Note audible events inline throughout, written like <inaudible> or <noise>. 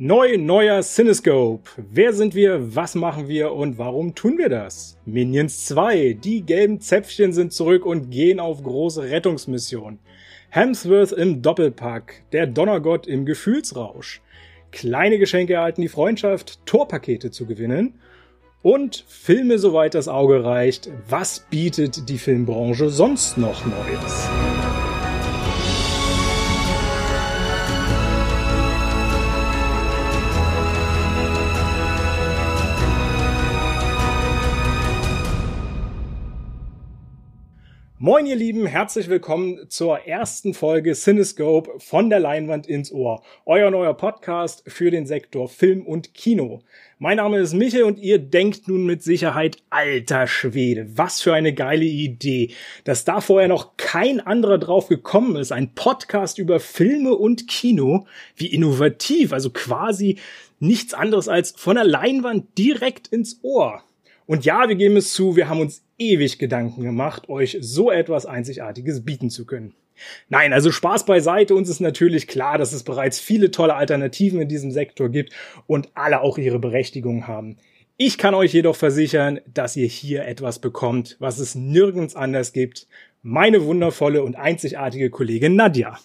Neu, neuer Cinescope. Wer sind wir, was machen wir und warum tun wir das? Minions 2. Die gelben Zäpfchen sind zurück und gehen auf große Rettungsmission. Hemsworth im Doppelpack. Der Donnergott im Gefühlsrausch. Kleine Geschenke erhalten die Freundschaft, Torpakete zu gewinnen. Und Filme soweit das Auge reicht. Was bietet die Filmbranche sonst noch Neues? Moin ihr Lieben, herzlich willkommen zur ersten Folge Cinescope von der Leinwand ins Ohr. Euer neuer Podcast für den Sektor Film und Kino. Mein Name ist Michel und ihr denkt nun mit Sicherheit, alter Schwede, was für eine geile Idee, dass da vorher noch kein anderer drauf gekommen ist. Ein Podcast über Filme und Kino. Wie innovativ, also quasi nichts anderes als von der Leinwand direkt ins Ohr. Und ja, wir geben es zu, wir haben uns ewig Gedanken gemacht, euch so etwas Einzigartiges bieten zu können. Nein, also Spaß beiseite, uns ist natürlich klar, dass es bereits viele tolle Alternativen in diesem Sektor gibt und alle auch ihre Berechtigung haben. Ich kann euch jedoch versichern, dass ihr hier etwas bekommt, was es nirgends anders gibt. Meine wundervolle und einzigartige Kollegin Nadja.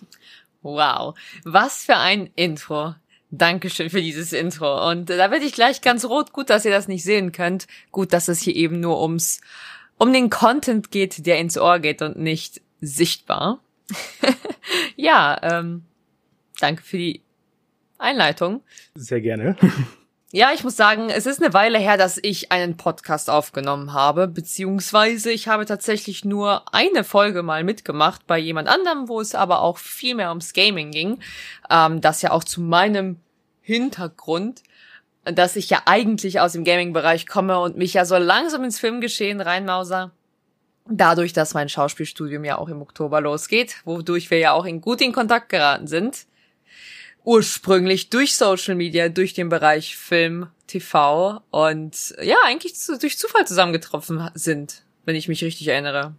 Wow, was für ein Intro. Dankeschön für dieses Intro. Und da werde ich gleich ganz rot. Gut, dass ihr das nicht sehen könnt. Gut, dass es hier eben nur ums, um den Content geht, der ins Ohr geht und nicht sichtbar. <laughs> ja, ähm, danke für die Einleitung. Sehr gerne. Ja, ich muss sagen, es ist eine Weile her, dass ich einen Podcast aufgenommen habe, beziehungsweise ich habe tatsächlich nur eine Folge mal mitgemacht bei jemand anderem, wo es aber auch viel mehr ums Gaming ging, ähm, das ja auch zu meinem Hintergrund, dass ich ja eigentlich aus dem Gaming-Bereich komme und mich ja so langsam ins Filmgeschehen reinmauser. Dadurch, dass mein Schauspielstudium ja auch im Oktober losgeht, wodurch wir ja auch in gut in Kontakt geraten sind ursprünglich durch Social Media, durch den Bereich Film, TV und ja, eigentlich zu, durch Zufall zusammengetroffen sind, wenn ich mich richtig erinnere.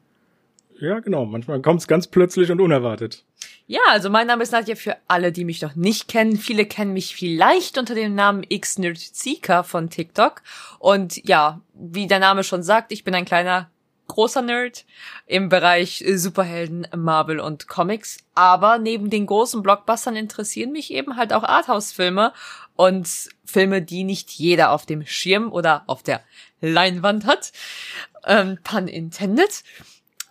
Ja, genau. Manchmal kommt es ganz plötzlich und unerwartet. Ja, also mein Name ist Nadja für alle, die mich noch nicht kennen. Viele kennen mich vielleicht unter dem Namen Xnerdseeker von TikTok. Und ja, wie der Name schon sagt, ich bin ein kleiner großer Nerd im Bereich Superhelden, Marvel und Comics. Aber neben den großen Blockbustern interessieren mich eben halt auch Arthouse-Filme und Filme, die nicht jeder auf dem Schirm oder auf der Leinwand hat. Ähm, pun intended.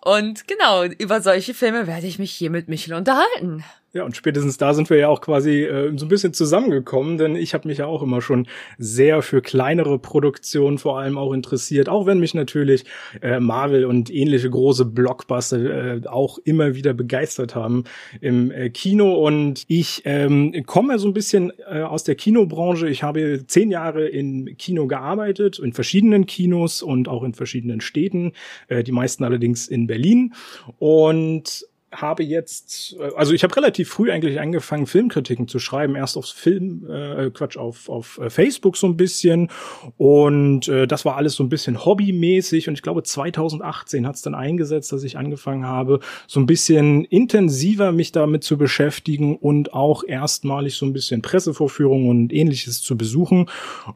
Und genau, über solche Filme werde ich mich hier mit Michel unterhalten. Ja, und spätestens da sind wir ja auch quasi äh, so ein bisschen zusammengekommen, denn ich habe mich ja auch immer schon sehr für kleinere Produktionen vor allem auch interessiert, auch wenn mich natürlich äh, Marvel und ähnliche große Blockbuster äh, auch immer wieder begeistert haben im äh, Kino. Und ich ähm, komme so ein bisschen äh, aus der Kinobranche. Ich habe zehn Jahre in Kino gearbeitet, in verschiedenen Kinos und auch in verschiedenen Städten, äh, die meisten allerdings in Berlin. Und habe jetzt, äh, also ich habe relativ früh eigentlich angefangen, Filmkritiken zu schreiben, erst aufs Film, äh, Quatsch, auf, auf äh, Facebook so ein bisschen. Und äh, das war alles so ein bisschen hobbymäßig. Und ich glaube 2018 hat es dann eingesetzt, dass ich angefangen habe, so ein bisschen intensiver mich damit zu beschäftigen und auch erstmalig so ein bisschen Pressevorführungen und ähnliches zu besuchen.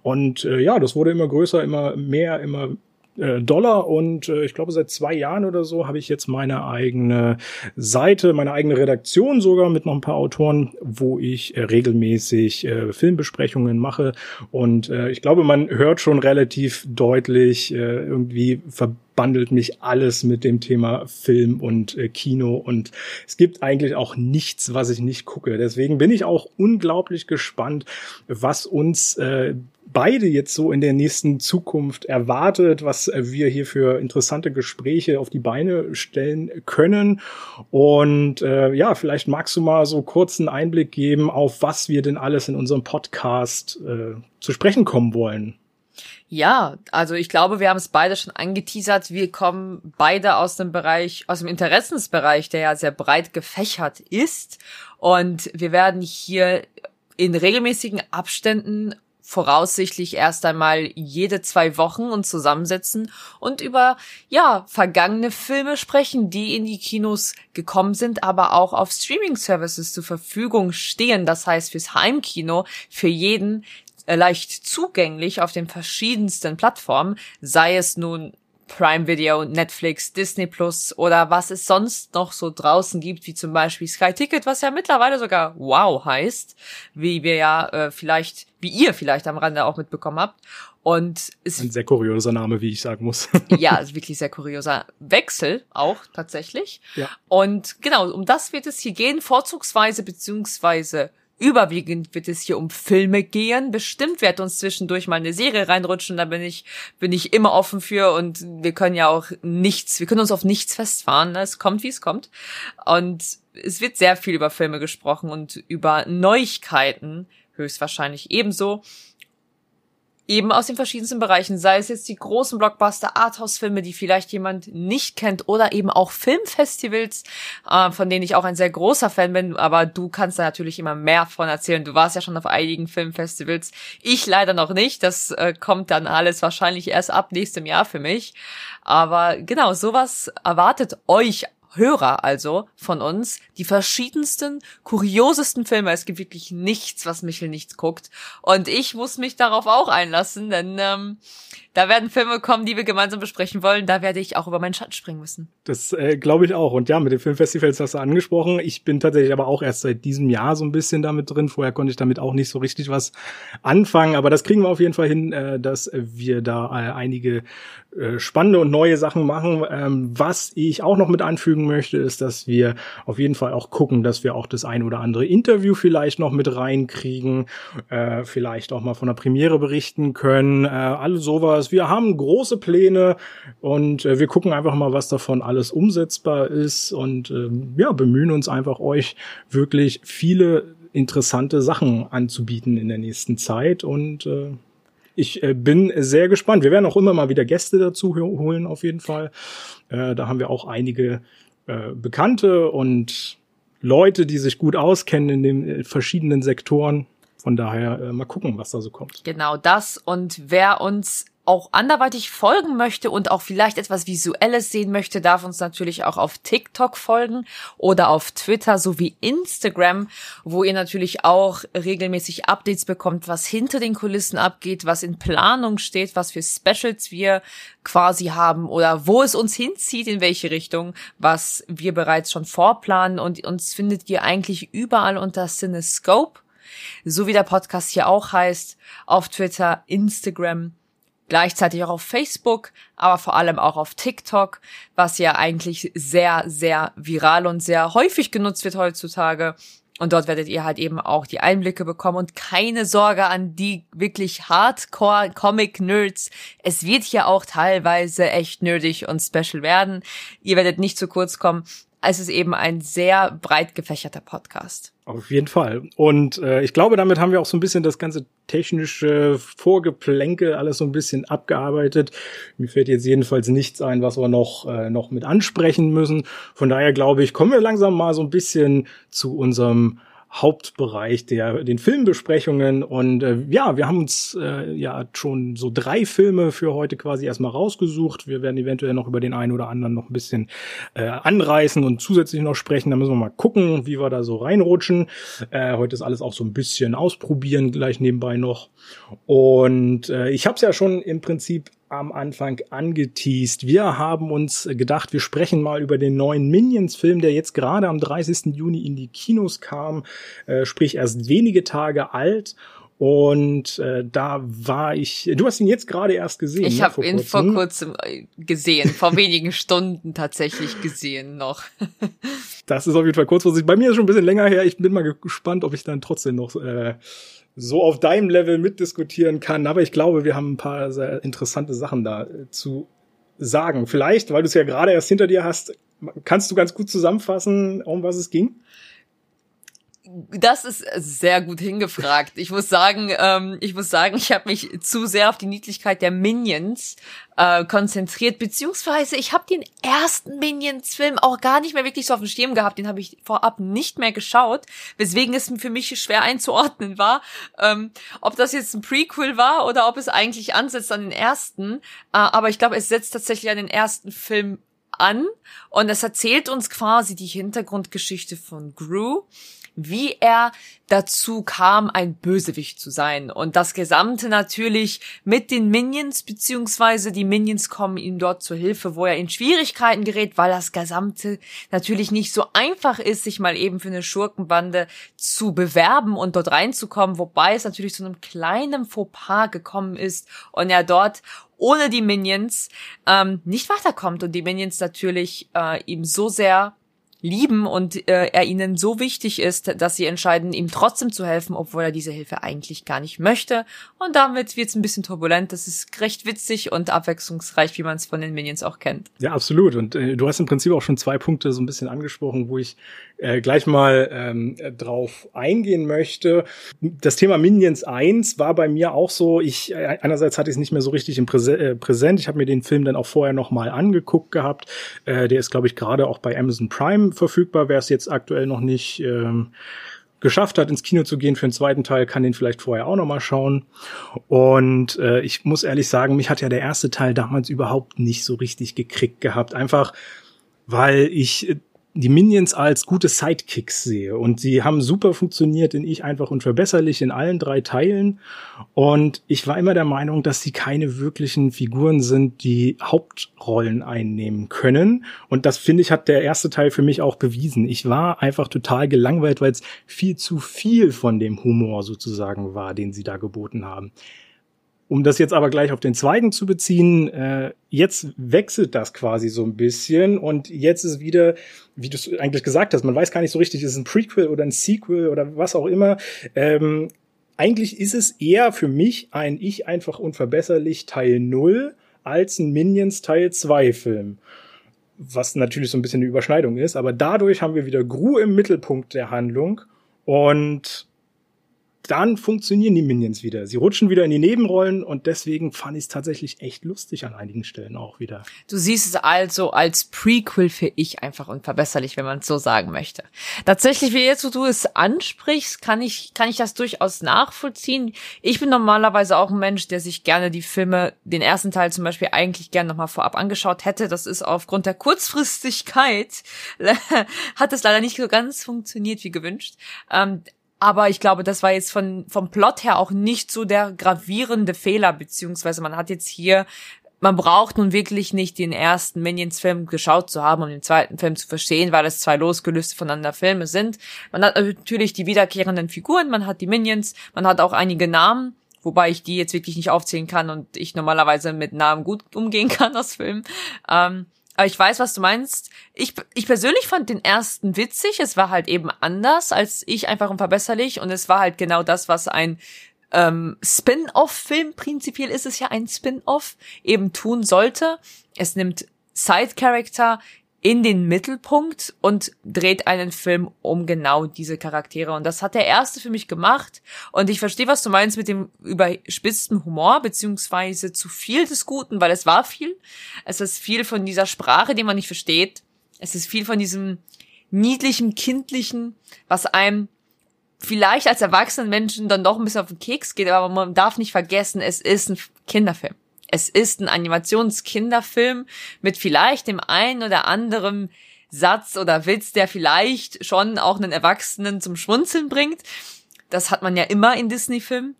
Und äh, ja, das wurde immer größer, immer mehr, immer Dollar und äh, ich glaube seit zwei Jahren oder so habe ich jetzt meine eigene Seite, meine eigene Redaktion sogar mit noch ein paar Autoren, wo ich äh, regelmäßig äh, Filmbesprechungen mache und äh, ich glaube, man hört schon relativ deutlich äh, irgendwie verbandelt mich alles mit dem Thema Film und äh, Kino und es gibt eigentlich auch nichts, was ich nicht gucke. Deswegen bin ich auch unglaublich gespannt, was uns äh, beide jetzt so in der nächsten Zukunft erwartet, was wir hier für interessante Gespräche auf die Beine stellen können. Und äh, ja, vielleicht magst du mal so kurzen Einblick geben, auf was wir denn alles in unserem Podcast äh, zu sprechen kommen wollen. Ja, also ich glaube, wir haben es beide schon angeteasert. Wir kommen beide aus dem Bereich, aus dem Interessensbereich, der ja sehr breit gefächert ist. Und wir werden hier in regelmäßigen Abständen voraussichtlich erst einmal jede zwei Wochen uns zusammensetzen und über, ja, vergangene Filme sprechen, die in die Kinos gekommen sind, aber auch auf Streaming-Services zur Verfügung stehen. Das heißt, fürs Heimkino, für jeden äh, leicht zugänglich auf den verschiedensten Plattformen, sei es nun Prime Video, Netflix, Disney Plus oder was es sonst noch so draußen gibt, wie zum Beispiel Sky Ticket, was ja mittlerweile sogar Wow heißt, wie wir ja äh, vielleicht, wie ihr vielleicht am Rande auch mitbekommen habt. Und es ein sehr kurioser Name, wie ich sagen muss. <laughs> ja, <laughs> wirklich sehr kurioser Wechsel auch tatsächlich. Ja. Und genau, um das wird es hier gehen, vorzugsweise beziehungsweise Überwiegend wird es hier um Filme gehen. Bestimmt wird uns zwischendurch mal eine Serie reinrutschen. Da bin ich, bin ich immer offen für und wir können ja auch nichts, wir können uns auf nichts festfahren. Es kommt, wie es kommt. Und es wird sehr viel über Filme gesprochen und über Neuigkeiten höchstwahrscheinlich ebenso eben aus den verschiedensten Bereichen, sei es jetzt die großen Blockbuster, Arthouse-Filme, die vielleicht jemand nicht kennt, oder eben auch Filmfestivals, äh, von denen ich auch ein sehr großer Fan bin, aber du kannst da natürlich immer mehr von erzählen. Du warst ja schon auf einigen Filmfestivals. Ich leider noch nicht. Das äh, kommt dann alles wahrscheinlich erst ab nächstem Jahr für mich. Aber genau, sowas erwartet euch Hörer also von uns die verschiedensten, kuriosesten Filme. Es gibt wirklich nichts, was Michel nichts guckt. Und ich muss mich darauf auch einlassen, denn ähm, da werden Filme kommen, die wir gemeinsam besprechen wollen. Da werde ich auch über meinen Schatten springen müssen. Das äh, glaube ich auch. Und ja, mit den Filmfestivals hast du angesprochen. Ich bin tatsächlich aber auch erst seit diesem Jahr so ein bisschen damit drin. Vorher konnte ich damit auch nicht so richtig was anfangen. Aber das kriegen wir auf jeden Fall hin, äh, dass wir da äh, einige äh, spannende und neue Sachen machen. Ähm, was ich auch noch mit anfügen möchte, ist, dass wir auf jeden Fall auch gucken, dass wir auch das ein oder andere Interview vielleicht noch mit reinkriegen, äh, vielleicht auch mal von der Premiere berichten können, äh, alles sowas. Wir haben große Pläne und äh, wir gucken einfach mal, was davon alles umsetzbar ist und äh, ja, bemühen uns einfach euch wirklich viele interessante Sachen anzubieten in der nächsten Zeit und äh, ich äh, bin sehr gespannt. Wir werden auch immer mal wieder Gäste dazu holen, auf jeden Fall. Äh, da haben wir auch einige äh, Bekannte und Leute, die sich gut auskennen in den äh, verschiedenen Sektoren. Von daher äh, mal gucken, was da so kommt. Genau das. Und wer uns auch anderweitig folgen möchte und auch vielleicht etwas Visuelles sehen möchte, darf uns natürlich auch auf TikTok folgen oder auf Twitter sowie Instagram, wo ihr natürlich auch regelmäßig Updates bekommt, was hinter den Kulissen abgeht, was in Planung steht, was für Specials wir quasi haben oder wo es uns hinzieht, in welche Richtung, was wir bereits schon vorplanen. Und uns findet ihr eigentlich überall unter Cinescope, so wie der Podcast hier auch heißt, auf Twitter, Instagram, gleichzeitig auch auf Facebook, aber vor allem auch auf TikTok, was ja eigentlich sehr, sehr viral und sehr häufig genutzt wird heutzutage. Und dort werdet ihr halt eben auch die Einblicke bekommen und keine Sorge an die wirklich Hardcore Comic Nerds. Es wird hier auch teilweise echt nerdig und special werden. Ihr werdet nicht zu kurz kommen es ist eben ein sehr breit gefächerter Podcast. Auf jeden Fall. Und äh, ich glaube, damit haben wir auch so ein bisschen das ganze technische Vorgeplänkel alles so ein bisschen abgearbeitet. Mir fällt jetzt jedenfalls nichts ein, was wir noch, äh, noch mit ansprechen müssen. Von daher glaube ich, kommen wir langsam mal so ein bisschen zu unserem Hauptbereich der den Filmbesprechungen und äh, ja, wir haben uns äh, ja schon so drei Filme für heute quasi erstmal rausgesucht. Wir werden eventuell noch über den einen oder anderen noch ein bisschen äh, anreißen und zusätzlich noch sprechen. Da müssen wir mal gucken, wie wir da so reinrutschen. Äh, heute ist alles auch so ein bisschen ausprobieren gleich nebenbei noch. Und äh, ich habe es ja schon im Prinzip am Anfang angeteased. Wir haben uns gedacht, wir sprechen mal über den neuen Minions-Film, der jetzt gerade am 30. Juni in die Kinos kam, äh, sprich erst wenige Tage alt. Und äh, da war ich. Du hast ihn jetzt gerade erst gesehen. Ich ne, habe ihn vor kurzem äh, gesehen, vor wenigen Stunden tatsächlich gesehen noch. <laughs> das ist auf jeden Fall kurzfristig. Bei mir ist schon ein bisschen länger her. Ich bin mal gespannt, ob ich dann trotzdem noch äh, so auf deinem Level mitdiskutieren kann. Aber ich glaube, wir haben ein paar sehr interessante Sachen da äh, zu sagen. Vielleicht, weil du es ja gerade erst hinter dir hast, kannst du ganz gut zusammenfassen, um was es ging? Das ist sehr gut hingefragt. Ich muss sagen, ähm, ich muss sagen, ich habe mich zu sehr auf die Niedlichkeit der Minions äh, konzentriert, beziehungsweise ich habe den ersten Minions-Film auch gar nicht mehr wirklich so auf dem Schirm gehabt. Den habe ich vorab nicht mehr geschaut, weswegen es für mich schwer einzuordnen war, ähm, ob das jetzt ein Prequel war oder ob es eigentlich ansetzt an den ersten. Äh, aber ich glaube, es setzt tatsächlich an den ersten Film an und es erzählt uns quasi die Hintergrundgeschichte von Gru wie er dazu kam, ein Bösewicht zu sein. Und das Gesamte natürlich mit den Minions, beziehungsweise die Minions kommen ihm dort zur Hilfe, wo er in Schwierigkeiten gerät, weil das Gesamte natürlich nicht so einfach ist, sich mal eben für eine Schurkenbande zu bewerben und dort reinzukommen, wobei es natürlich zu einem kleinen Fauxpas gekommen ist und er dort ohne die Minions ähm, nicht weiterkommt und die Minions natürlich äh, ihm so sehr lieben und äh, er ihnen so wichtig ist, dass sie entscheiden, ihm trotzdem zu helfen, obwohl er diese Hilfe eigentlich gar nicht möchte. Und damit wird es ein bisschen turbulent. Das ist recht witzig und abwechslungsreich, wie man es von den Minions auch kennt. Ja, absolut. Und äh, du hast im Prinzip auch schon zwei Punkte so ein bisschen angesprochen, wo ich äh, gleich mal ähm, drauf eingehen möchte. Das Thema Minions 1 war bei mir auch so, ich äh, einerseits hatte ich es nicht mehr so richtig im Präse äh, Präsent. Ich habe mir den Film dann auch vorher noch mal angeguckt gehabt. Äh, der ist, glaube ich, gerade auch bei Amazon Prime verfügbar. Wer es jetzt aktuell noch nicht ähm, geschafft hat, ins Kino zu gehen für den zweiten Teil, kann den vielleicht vorher auch noch mal schauen. Und äh, ich muss ehrlich sagen, mich hat ja der erste Teil damals überhaupt nicht so richtig gekriegt gehabt. Einfach weil ich die Minions als gute Sidekicks sehe. Und sie haben super funktioniert in Ich einfach unverbesserlich in allen drei Teilen. Und ich war immer der Meinung, dass sie keine wirklichen Figuren sind, die Hauptrollen einnehmen können. Und das finde ich, hat der erste Teil für mich auch bewiesen. Ich war einfach total gelangweilt, weil es viel zu viel von dem Humor sozusagen war, den sie da geboten haben. Um das jetzt aber gleich auf den zweiten zu beziehen, äh, jetzt wechselt das quasi so ein bisschen und jetzt ist wieder, wie du es eigentlich gesagt hast, man weiß gar nicht so richtig, ist es ein Prequel oder ein Sequel oder was auch immer. Ähm, eigentlich ist es eher für mich ein Ich einfach unverbesserlich Teil 0 als ein Minions Teil 2 Film. Was natürlich so ein bisschen eine Überschneidung ist, aber dadurch haben wir wieder Gru im Mittelpunkt der Handlung und dann funktionieren die Minions wieder. Sie rutschen wieder in die Nebenrollen und deswegen fand ich es tatsächlich echt lustig an einigen Stellen auch wieder. Du siehst es also als Prequel für ich einfach unverbesserlich, wenn man es so sagen möchte. Tatsächlich, wie jetzt, wo du es ansprichst, kann ich, kann ich das durchaus nachvollziehen. Ich bin normalerweise auch ein Mensch, der sich gerne die Filme, den ersten Teil zum Beispiel eigentlich gerne nochmal vorab angeschaut hätte. Das ist aufgrund der Kurzfristigkeit, <laughs> hat es leider nicht so ganz funktioniert wie gewünscht. Ähm, aber ich glaube, das war jetzt von, vom Plot her auch nicht so der gravierende Fehler, beziehungsweise man hat jetzt hier, man braucht nun wirklich nicht den ersten Minions-Film geschaut zu haben, um den zweiten Film zu verstehen, weil es zwei losgelöste voneinander Filme sind. Man hat natürlich die wiederkehrenden Figuren, man hat die Minions, man hat auch einige Namen, wobei ich die jetzt wirklich nicht aufzählen kann und ich normalerweise mit Namen gut umgehen <laughs> kann aus Filmen. Ähm, aber ich weiß, was du meinst. Ich, ich persönlich fand den ersten witzig. Es war halt eben anders als ich einfach unverbesserlich. Und es war halt genau das, was ein ähm, Spin-off-Film, prinzipiell ist es ja ein Spin-off, eben tun sollte. Es nimmt Side-Character in den Mittelpunkt und dreht einen Film um genau diese Charaktere. Und das hat der erste für mich gemacht. Und ich verstehe, was du meinst mit dem überspitzten Humor, beziehungsweise zu viel des Guten, weil es war viel. Es ist viel von dieser Sprache, die man nicht versteht. Es ist viel von diesem niedlichen, kindlichen, was einem vielleicht als erwachsenen Menschen dann doch ein bisschen auf den Keks geht, aber man darf nicht vergessen, es ist ein Kinderfilm. Es ist ein Animationskinderfilm mit vielleicht dem einen oder anderen Satz oder Witz, der vielleicht schon auch einen Erwachsenen zum Schmunzeln bringt. Das hat man ja immer in Disney-Filmen.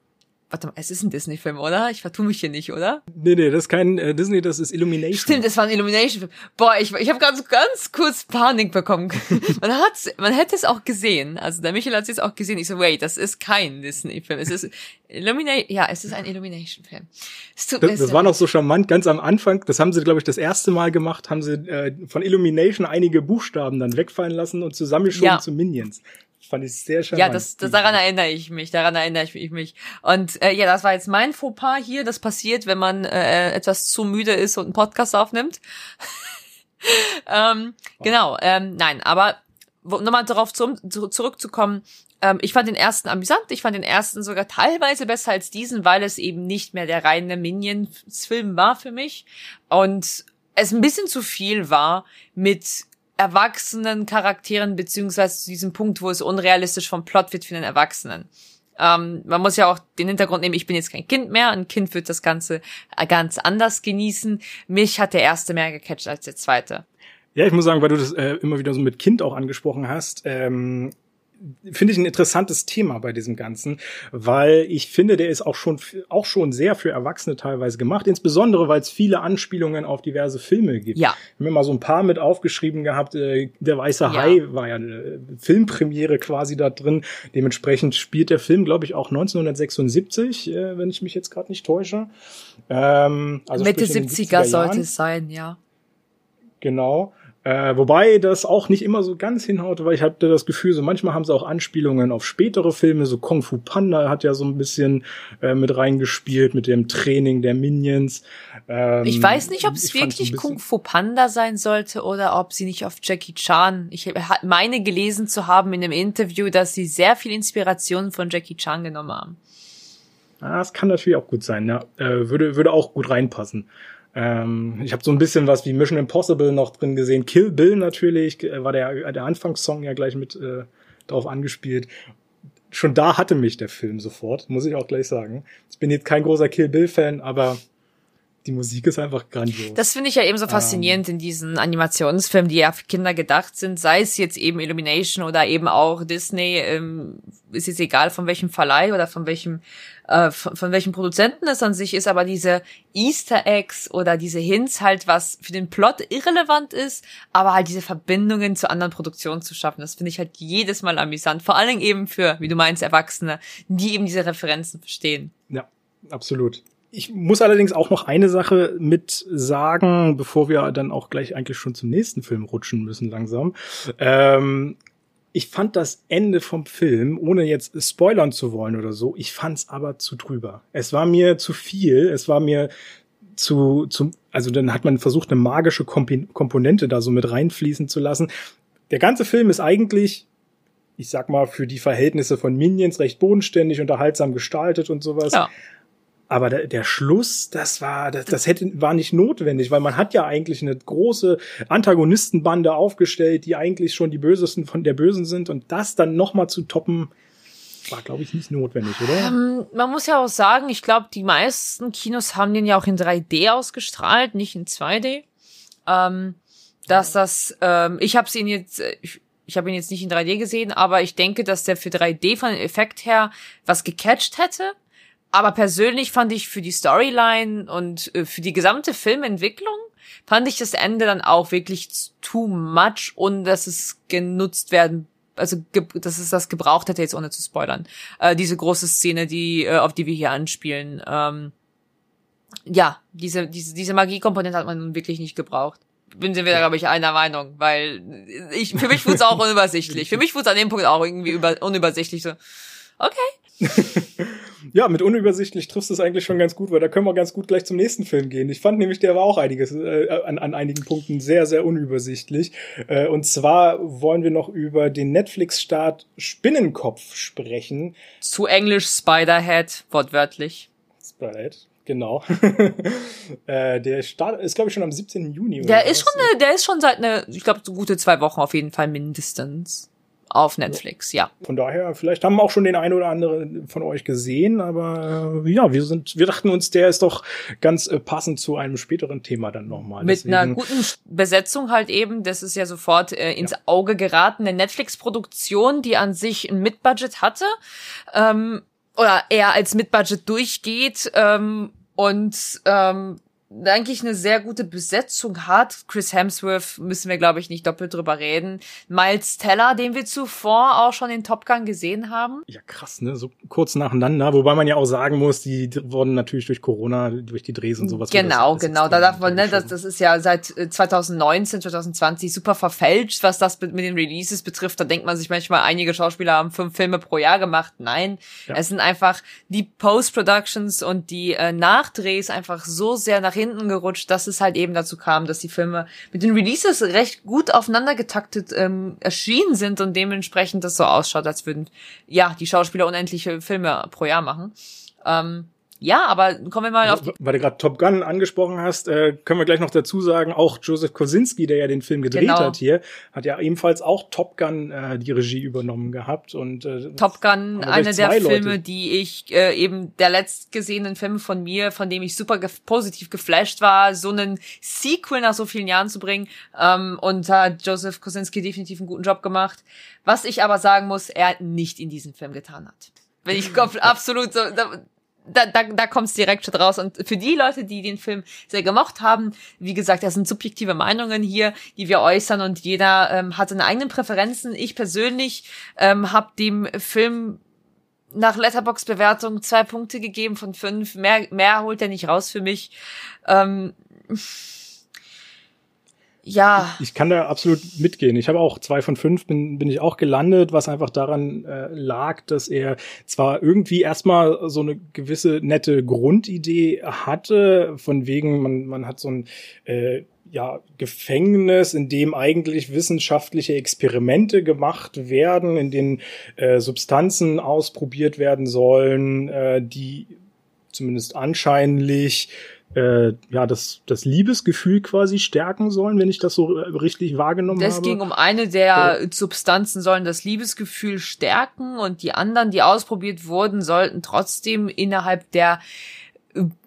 Warte mal, es ist ein Disney-Film, oder? Ich vertue mich hier nicht, oder? Nee, nee, das ist kein äh, Disney, das ist Illumination. Stimmt, das war ein Illumination-Film. Boah, ich, ich habe ganz, ganz kurz Panik bekommen. <laughs> man hat's, man hätte es auch gesehen. Also der Michael hat es auch gesehen. Ich so, wait, das ist kein Disney-Film. Es ist Illumination, ja, es ist ein Illumination-Film. Das, das war noch so charmant, ganz am Anfang. Das haben sie, glaube ich, das erste Mal gemacht, haben sie äh, von Illumination einige Buchstaben dann wegfallen lassen und zusammengeschoben ja. zu Minions. Fand ich sehr charmant. Ja, das, das daran erinnere ich mich, daran erinnere ich mich. Und äh, ja, das war jetzt mein Fauxpas hier. Das passiert, wenn man äh, etwas zu müde ist und einen Podcast aufnimmt. <laughs> ähm, wow. Genau, ähm, nein, aber nochmal darauf zum, zurückzukommen, Ähm, ich fand den ersten amüsant. Ich fand den ersten sogar teilweise besser als diesen, weil es eben nicht mehr der reine Minions-Film war für mich. Und es ein bisschen zu viel war mit erwachsenen Charakteren, beziehungsweise zu diesem Punkt, wo es unrealistisch vom Plot wird für den Erwachsenen. Ähm, man muss ja auch den Hintergrund nehmen, ich bin jetzt kein Kind mehr, ein Kind wird das Ganze äh, ganz anders genießen. Mich hat der erste mehr gecatcht als der zweite. Ja, ich muss sagen, weil du das äh, immer wieder so mit Kind auch angesprochen hast, ähm, finde ich ein interessantes Thema bei diesem Ganzen, weil ich finde, der ist auch schon auch schon sehr für Erwachsene teilweise gemacht, insbesondere weil es viele Anspielungen auf diverse Filme gibt. Ja. Ich habe mir mal so ein paar mit aufgeschrieben gehabt. Äh, der Weiße ja. Hai war ja eine Filmpremiere quasi da drin. Dementsprechend spielt der Film, glaube ich, auch 1976, äh, wenn ich mich jetzt gerade nicht täusche. Ähm, also Mitte 70er sollte es sein, ja. Genau. Äh, wobei das auch nicht immer so ganz hinhaut, weil ich hatte das Gefühl, so manchmal haben sie auch Anspielungen auf spätere Filme, so Kung Fu Panda hat ja so ein bisschen äh, mit reingespielt mit dem Training der Minions. Ähm, ich weiß nicht, ob es wirklich Kung Fu Panda sein sollte oder ob sie nicht auf Jackie Chan. Ich meine gelesen zu haben in einem Interview, dass sie sehr viel Inspiration von Jackie Chan genommen haben. Ah, das kann natürlich auch gut sein, ja. Äh, würde, würde auch gut reinpassen. Ähm, ich habe so ein bisschen was wie Mission Impossible noch drin gesehen. Kill Bill natürlich, äh, war der, der Anfangssong ja gleich mit äh, drauf angespielt. Schon da hatte mich der Film sofort, muss ich auch gleich sagen. Ich bin jetzt kein großer Kill Bill-Fan, aber die Musik ist einfach grandios. Das finde ich ja eben so faszinierend ähm, in diesen Animationsfilmen, die ja für Kinder gedacht sind, sei es jetzt eben Illumination oder eben auch Disney, ähm, ist jetzt egal von welchem Verleih oder von welchem äh, von, von welchem Produzenten es an sich ist, aber diese Easter Eggs oder diese Hints halt, was für den Plot irrelevant ist, aber halt diese Verbindungen zu anderen Produktionen zu schaffen, das finde ich halt jedes Mal amüsant. Vor allen Dingen eben für, wie du meinst, Erwachsene, die eben diese Referenzen verstehen. Ja, absolut. Ich muss allerdings auch noch eine Sache mit sagen, bevor wir dann auch gleich eigentlich schon zum nächsten Film rutschen müssen langsam. Ähm, ich fand das Ende vom Film, ohne jetzt spoilern zu wollen oder so, ich fand's aber zu drüber. Es war mir zu viel, es war mir zu, zu also dann hat man versucht, eine magische Komponente da so mit reinfließen zu lassen. Der ganze Film ist eigentlich, ich sag mal, für die Verhältnisse von Minions recht bodenständig, unterhaltsam gestaltet und sowas. Ja. Aber der, der Schluss, das war, das, das hätte, war nicht notwendig, weil man hat ja eigentlich eine große Antagonistenbande aufgestellt, die eigentlich schon die Bösesten von der Bösen sind und das dann nochmal zu toppen, war, glaube ich, nicht notwendig, oder? Ähm, man muss ja auch sagen, ich glaube, die meisten Kinos haben den ja auch in 3D ausgestrahlt, nicht in 2D. Ähm, dass das, ähm, ich habe ihn jetzt, äh, ich, ich habe ihn jetzt nicht in 3D gesehen, aber ich denke, dass der für 3D von dem Effekt her was gecatcht hätte. Aber persönlich fand ich für die Storyline und äh, für die gesamte Filmentwicklung fand ich das Ende dann auch wirklich too much und dass es genutzt werden also dass es das gebraucht hätte jetzt ohne zu spoilern. Äh, diese große Szene die äh, auf die wir hier anspielen. Ähm, ja diese diese diese Magiekomponente hat man nun wirklich nicht gebraucht. Bin sind wir da glaube ich einer Meinung weil ich für mich wurde es auch <laughs> unübersichtlich. Für mich wurde es an dem Punkt auch irgendwie über, unübersichtlich so okay <laughs> ja, mit unübersichtlich triffst du es eigentlich schon ganz gut, weil da können wir ganz gut gleich zum nächsten Film gehen. Ich fand nämlich, der war auch einiges äh, an, an einigen Punkten sehr, sehr unübersichtlich. Äh, und zwar wollen wir noch über den Netflix-Start Spinnenkopf sprechen. Zu Englisch Spiderhead, wortwörtlich. Spiderhead. Genau. <laughs> äh, der Start ist, glaube ich, schon am 17. Juni. Der ist schon, eine, der ist schon seit eine, ich glaube, so gute zwei Wochen auf jeden Fall mindestens auf Netflix, ja. Von daher, vielleicht haben wir auch schon den einen oder anderen von euch gesehen, aber äh, ja, wir sind, wir dachten uns, der ist doch ganz äh, passend zu einem späteren Thema dann nochmal. Mit Deswegen, einer guten Besetzung halt eben, das ist ja sofort äh, ins ja. Auge geraten, eine Netflix-Produktion, die an sich ein Mid-Budget hatte, ähm, oder eher als Mid-Budget durchgeht, ähm, und ähm, eigentlich eine sehr gute Besetzung hat. Chris Hemsworth müssen wir, glaube ich, nicht doppelt drüber reden. Miles Teller, den wir zuvor auch schon in Top Gun gesehen haben. Ja, krass, ne? So kurz nacheinander. Wobei man ja auch sagen muss, die wurden natürlich durch Corona, durch die Drehs und sowas. Genau, das, das genau. Da darf man, ne, das, das ist ja seit 2019, äh, 2020 super verfälscht, was das mit den Releases betrifft. Da denkt man sich manchmal, einige Schauspieler haben fünf Filme pro Jahr gemacht. Nein, ja. es sind einfach die Post-Productions und die äh, Nachdrehs einfach so sehr nach hinten gerutscht, dass es halt eben dazu kam, dass die Filme mit den Releases recht gut aufeinander getaktet ähm, erschienen sind und dementsprechend das so ausschaut, als würden ja die Schauspieler unendliche Filme pro Jahr machen. Ähm, ja, aber kommen wir mal auf. Weil du gerade Top Gun angesprochen hast, äh, können wir gleich noch dazu sagen, auch Joseph Kosinski, der ja den Film gedreht genau. hat hier, hat ja ebenfalls auch Top Gun äh, die Regie übernommen gehabt. Und äh, Top Gun, einer der Leute. Filme, die ich äh, eben der letztgesehenen Film von mir, von dem ich super ge positiv geflasht war, so einen Sequel nach so vielen Jahren zu bringen. Ähm, und da hat Joseph Kosinski definitiv einen guten Job gemacht. Was ich aber sagen muss, er nicht in diesem Film getan hat. Wenn ich <laughs> absolut so, da, da, da kommt es direkt schon raus. Und für die Leute, die den Film sehr gemocht haben, wie gesagt, das sind subjektive Meinungen hier, die wir äußern und jeder ähm, hat seine eigenen Präferenzen. Ich persönlich ähm, habe dem Film nach Letterbox-Bewertung zwei Punkte gegeben von fünf. Mehr, mehr holt er nicht raus für mich. Ähm, ja. Ich, kann da absolut mitgehen. Ich habe auch zwei von fünf bin, bin ich auch gelandet, was einfach daran äh, lag, dass er zwar irgendwie erstmal so eine gewisse nette Grundidee hatte, von wegen, man, man hat so ein äh, ja, Gefängnis, in dem eigentlich wissenschaftliche Experimente gemacht werden, in denen äh, Substanzen ausprobiert werden sollen, äh, die zumindest anscheinlich äh, ja, das, das Liebesgefühl quasi stärken sollen, wenn ich das so äh, richtig wahrgenommen das habe. Es ging um eine der so. Substanzen sollen das Liebesgefühl stärken und die anderen, die ausprobiert wurden, sollten trotzdem innerhalb der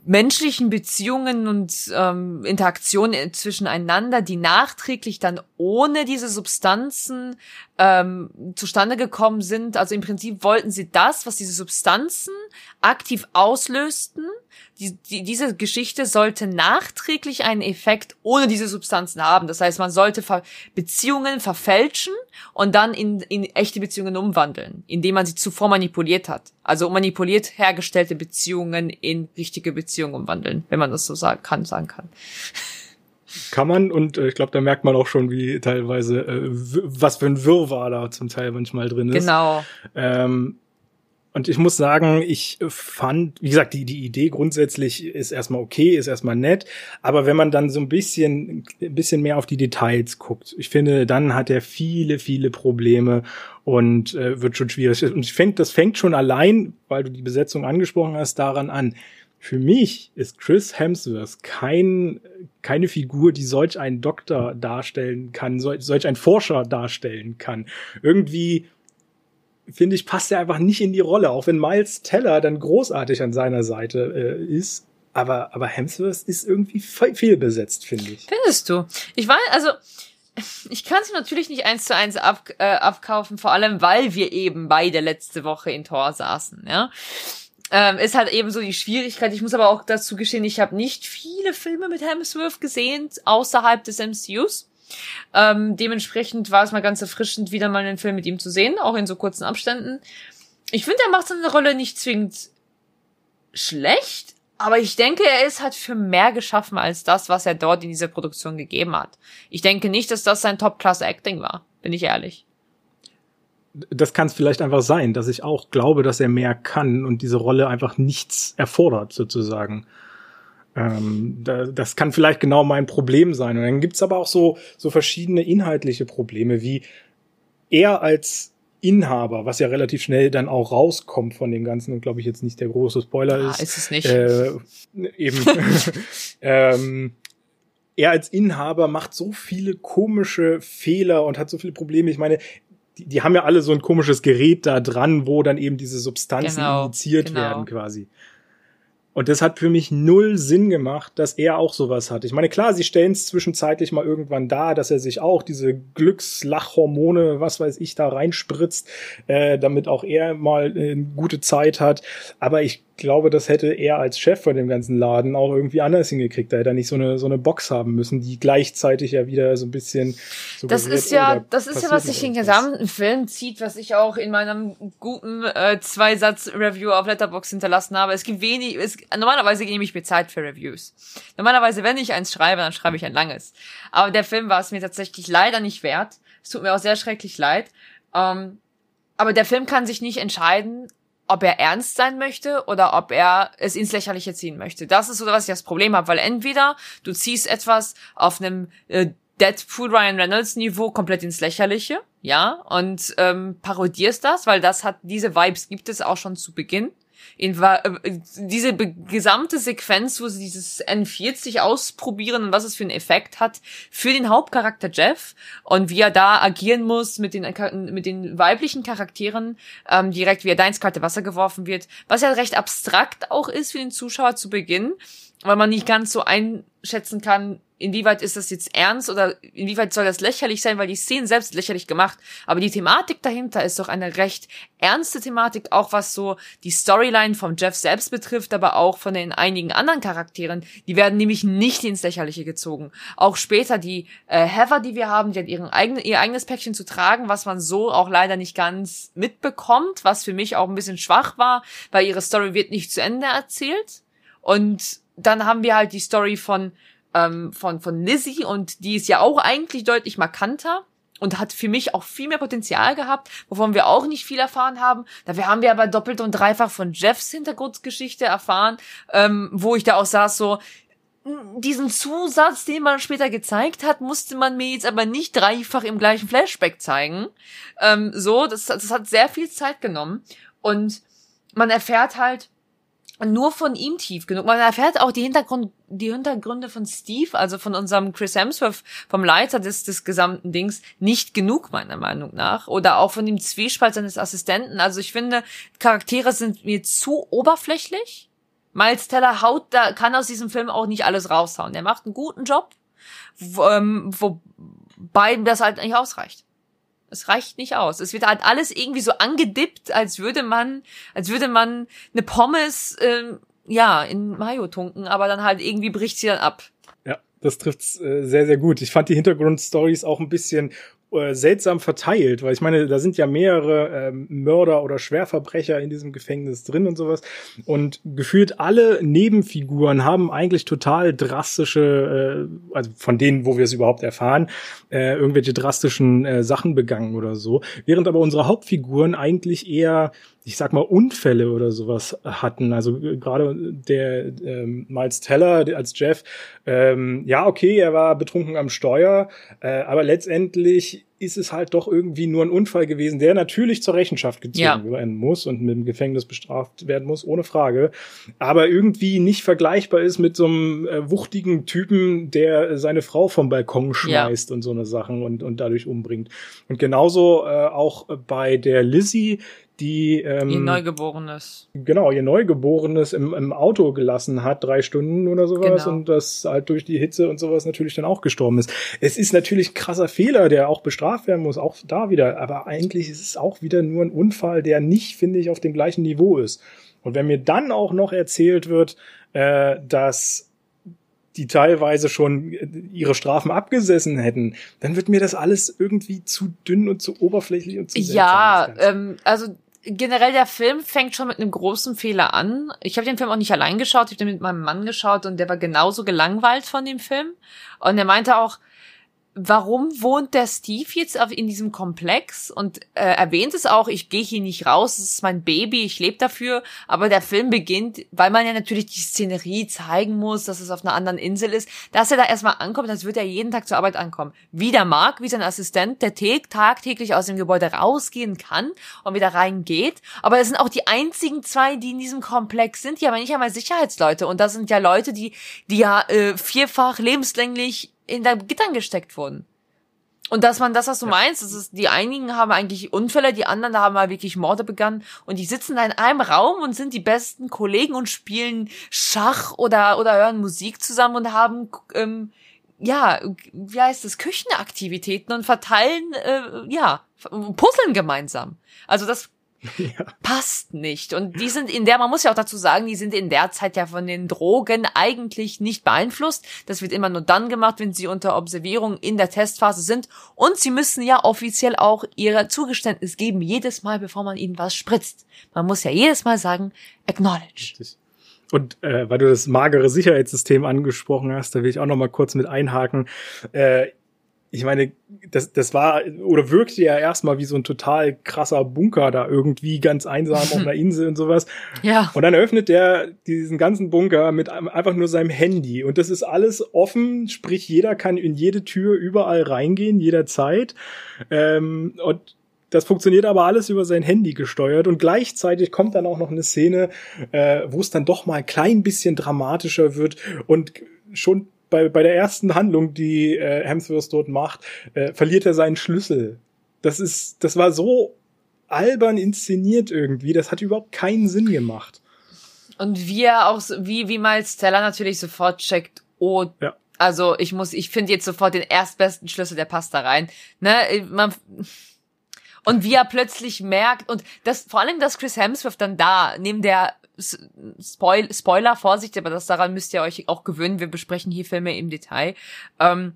menschlichen Beziehungen und ähm, Interaktionen zwischeneinander, die nachträglich dann ohne diese Substanzen ähm, zustande gekommen sind. Also im Prinzip wollten sie das, was diese Substanzen aktiv auslösten. Die, die, diese Geschichte sollte nachträglich einen Effekt ohne diese Substanzen haben. Das heißt, man sollte Ver Beziehungen verfälschen und dann in, in echte Beziehungen umwandeln, indem man sie zuvor manipuliert hat. Also manipuliert hergestellte Beziehungen in richtige Beziehungen umwandeln, wenn man das so sagen kann, sagen kann. Kann man und äh, ich glaube, da merkt man auch schon, wie teilweise, äh, was für ein Wirrwarr da zum Teil manchmal drin ist. Genau. Ähm, und ich muss sagen, ich fand, wie gesagt, die, die Idee grundsätzlich ist erstmal okay, ist erstmal nett. Aber wenn man dann so ein bisschen, ein bisschen mehr auf die Details guckt, ich finde, dann hat er viele, viele Probleme und äh, wird schon schwierig. Und ich finde, das fängt schon allein, weil du die Besetzung angesprochen hast, daran an. Für mich ist Chris Hemsworth kein, keine Figur, die solch einen Doktor darstellen kann, solch, solch ein Forscher darstellen kann. Irgendwie finde ich, passt er einfach nicht in die Rolle, auch wenn Miles Teller dann großartig an seiner Seite äh, ist. Aber, aber Hemsworth ist irgendwie fehlbesetzt, finde ich. Findest du? Ich weiß, also, ich kann es natürlich nicht eins zu eins ab, äh, abkaufen, vor allem weil wir eben beide letzte Woche in Tor saßen, ja. Ähm, ist halt eben so die Schwierigkeit. Ich muss aber auch dazu gestehen, ich habe nicht viele Filme mit Hemsworth gesehen, außerhalb des MCUs. Ähm, dementsprechend war es mal ganz erfrischend, wieder mal einen Film mit ihm zu sehen, auch in so kurzen Abständen. Ich finde, er macht seine Rolle nicht zwingend schlecht, aber ich denke, er ist halt für mehr geschaffen als das, was er dort in dieser Produktion gegeben hat. Ich denke nicht, dass das sein Top-Class-Acting war, bin ich ehrlich. Das kann es vielleicht einfach sein, dass ich auch glaube, dass er mehr kann und diese Rolle einfach nichts erfordert, sozusagen. Ähm, da, das kann vielleicht genau mein Problem sein. Und dann gibt's aber auch so, so verschiedene inhaltliche Probleme, wie er als Inhaber, was ja relativ schnell dann auch rauskommt von dem Ganzen und glaube ich jetzt nicht der große Spoiler ah, ist. ist es nicht. Äh, eben. <laughs> ähm, er als Inhaber macht so viele komische Fehler und hat so viele Probleme. Ich meine, die, die haben ja alle so ein komisches Gerät da dran, wo dann eben diese Substanzen genau, injiziert genau. werden quasi. Und das hat für mich null Sinn gemacht, dass er auch sowas hat. Ich meine, klar, sie stellen es zwischenzeitlich mal irgendwann da, dass er sich auch diese Glückslachhormone, was weiß ich, da reinspritzt, äh, damit auch er mal äh, eine gute Zeit hat. Aber ich glaube, das hätte er als Chef von dem ganzen Laden auch irgendwie anders hingekriegt. Da hätte er nicht so eine, so eine Box haben müssen, die gleichzeitig ja wieder so ein bisschen. So das ist ja, das ist ja, was sich den gesamten Film zieht, was ich auch in meinem guten äh, Zweisatz-Review auf Letterbox hinterlassen habe. Es gibt wenig, es, normalerweise nehme ich mir Zeit für Reviews. Normalerweise, wenn ich eins schreibe, dann schreibe ich ein langes. Aber der Film war es mir tatsächlich leider nicht wert. Es tut mir auch sehr schrecklich leid. Ähm, aber der Film kann sich nicht entscheiden, ob er ernst sein möchte oder ob er es ins Lächerliche ziehen möchte. Das ist so, was ich das Problem habe, weil entweder du ziehst etwas auf einem äh, Deadpool Ryan Reynolds Niveau komplett ins Lächerliche, ja, und ähm, parodierst das, weil das hat diese Vibes gibt es auch schon zu Beginn in, äh, diese gesamte Sequenz, wo sie dieses N40 ausprobieren und was es für einen Effekt hat für den Hauptcharakter Jeff und wie er da agieren muss mit den mit den weiblichen Charakteren ähm, direkt wie er da ins kalte Wasser geworfen wird, was ja recht abstrakt auch ist für den Zuschauer zu Beginn, weil man nicht ganz so einschätzen kann, inwieweit ist das jetzt ernst oder inwieweit soll das lächerlich sein, weil die Szenen selbst lächerlich gemacht. Aber die Thematik dahinter ist doch eine recht ernste Thematik, auch was so die Storyline von Jeff selbst betrifft, aber auch von den einigen anderen Charakteren. Die werden nämlich nicht ins Lächerliche gezogen. Auch später die äh, Heather, die wir haben, die hat ihren eigenen, ihr eigenes Päckchen zu tragen, was man so auch leider nicht ganz mitbekommt, was für mich auch ein bisschen schwach war, weil ihre Story wird nicht zu Ende erzählt. Und dann haben wir halt die Story von ähm, von, von Lizzie und die ist ja auch eigentlich deutlich markanter und hat für mich auch viel mehr Potenzial gehabt, wovon wir auch nicht viel erfahren haben. Dafür haben wir aber doppelt und dreifach von Jeffs Hintergrundgeschichte erfahren, ähm, wo ich da auch saß so, diesen Zusatz, den man später gezeigt hat, musste man mir jetzt aber nicht dreifach im gleichen Flashback zeigen. Ähm, so, das, das hat sehr viel Zeit genommen. Und man erfährt halt, nur von ihm tief genug. Man erfährt auch die, Hintergrund, die Hintergründe von Steve, also von unserem Chris Hemsworth, vom Leiter des, des gesamten Dings, nicht genug, meiner Meinung nach. Oder auch von dem Zwiespalt seines Assistenten. Also ich finde, Charaktere sind mir zu oberflächlich. Miles Teller haut, da kann aus diesem Film auch nicht alles raushauen. Der macht einen guten Job, wo, ähm, wobei das halt nicht ausreicht. Es reicht nicht aus. Es wird halt alles irgendwie so angedippt, als würde man, als würde man eine Pommes, äh, ja, in Mayo tunken, aber dann halt irgendwie bricht sie dann ab. Ja, das trifft's äh, sehr, sehr gut. Ich fand die Hintergrundstories auch ein bisschen äh, seltsam verteilt, weil ich meine, da sind ja mehrere ähm, Mörder oder Schwerverbrecher in diesem Gefängnis drin und sowas. Und gefühlt alle Nebenfiguren haben eigentlich total drastische, äh, also von denen, wo wir es überhaupt erfahren, äh, irgendwelche drastischen äh, Sachen begangen oder so. Während aber unsere Hauptfiguren eigentlich eher ich sag mal, Unfälle oder sowas hatten. Also äh, gerade der ähm, Miles Teller als Jeff, ähm, ja, okay, er war betrunken am Steuer, äh, aber letztendlich ist es halt doch irgendwie nur ein Unfall gewesen, der natürlich zur Rechenschaft gezogen ja. werden muss und mit dem Gefängnis bestraft werden muss, ohne Frage. Aber irgendwie nicht vergleichbar ist mit so einem äh, wuchtigen Typen, der seine Frau vom Balkon schmeißt ja. und so eine Sachen und, und dadurch umbringt. Und genauso äh, auch bei der Lizzie, die ähm, ihr Neugeborenes. Genau, ihr Neugeborenes im, im Auto gelassen hat, drei Stunden oder sowas, genau. und das halt durch die Hitze und sowas natürlich dann auch gestorben ist. Es ist natürlich ein krasser Fehler, der auch bestraft werden muss, auch da wieder, aber eigentlich ist es auch wieder nur ein Unfall, der nicht, finde ich, auf dem gleichen Niveau ist. Und wenn mir dann auch noch erzählt wird, äh, dass die teilweise schon ihre Strafen abgesessen hätten, dann wird mir das alles irgendwie zu dünn und zu oberflächlich und zu Ja, ähm, also generell der Film fängt schon mit einem großen Fehler an. Ich habe den Film auch nicht allein geschaut, ich habe den mit meinem Mann geschaut und der war genauso gelangweilt von dem Film. Und er meinte auch, warum wohnt der Steve jetzt in diesem Komplex? Und äh, erwähnt es auch, ich gehe hier nicht raus, es ist mein Baby, ich lebe dafür, aber der Film beginnt, weil man ja natürlich die Szenerie zeigen muss, dass es auf einer anderen Insel ist, dass er da erstmal ankommt, als würde er jeden Tag zur Arbeit ankommen. Wie der Mark, wie sein Assistent, der tagtäglich aus dem Gebäude rausgehen kann und wieder reingeht, aber es sind auch die einzigen zwei, die in diesem Komplex sind, die aber nicht einmal Sicherheitsleute. Und das sind ja Leute, die, die ja äh, vierfach lebenslänglich in da Gittern gesteckt wurden. Und dass man das, was du ja. meinst, das ist, die einigen haben eigentlich Unfälle, die anderen haben mal wirklich Morde begangen und die sitzen da in einem Raum und sind die besten Kollegen und spielen Schach oder, oder hören Musik zusammen und haben, ähm, ja, wie heißt das, Küchenaktivitäten und verteilen, äh, ja, puzzeln gemeinsam. Also das <laughs> ja. passt nicht. Und die sind in der, man muss ja auch dazu sagen, die sind in der Zeit ja von den Drogen eigentlich nicht beeinflusst. Das wird immer nur dann gemacht, wenn sie unter Observierung in der Testphase sind. Und sie müssen ja offiziell auch ihre Zugeständnis geben, jedes Mal, bevor man ihnen was spritzt. Man muss ja jedes Mal sagen, acknowledge. Richtig. Und äh, weil du das magere Sicherheitssystem angesprochen hast, da will ich auch noch mal kurz mit einhaken. Äh, ich meine, das, das war oder wirkte ja erstmal wie so ein total krasser Bunker da irgendwie ganz einsam auf <laughs> einer Insel und sowas. Ja. Und dann öffnet der diesen ganzen Bunker mit einfach nur seinem Handy und das ist alles offen, sprich jeder kann in jede Tür überall reingehen, jederzeit. Ähm, und das funktioniert aber alles über sein Handy gesteuert und gleichzeitig kommt dann auch noch eine Szene, äh, wo es dann doch mal ein klein bisschen dramatischer wird und schon bei, bei der ersten Handlung, die äh, Hemsworth dort macht, äh, verliert er seinen Schlüssel. Das ist, das war so albern inszeniert irgendwie. Das hat überhaupt keinen Sinn gemacht. Und wie er auch, wie, wie Miles Teller natürlich sofort checkt, oh, Ja. also ich muss, ich finde jetzt sofort den erstbesten Schlüssel, der passt da rein. Ne, man, und wie er plötzlich merkt, und das, vor allem, dass Chris Hemsworth dann da, neben der Spoil Spoiler, Vorsicht, aber das daran müsst ihr euch auch gewöhnen, wir besprechen hier Filme im Detail. Ähm,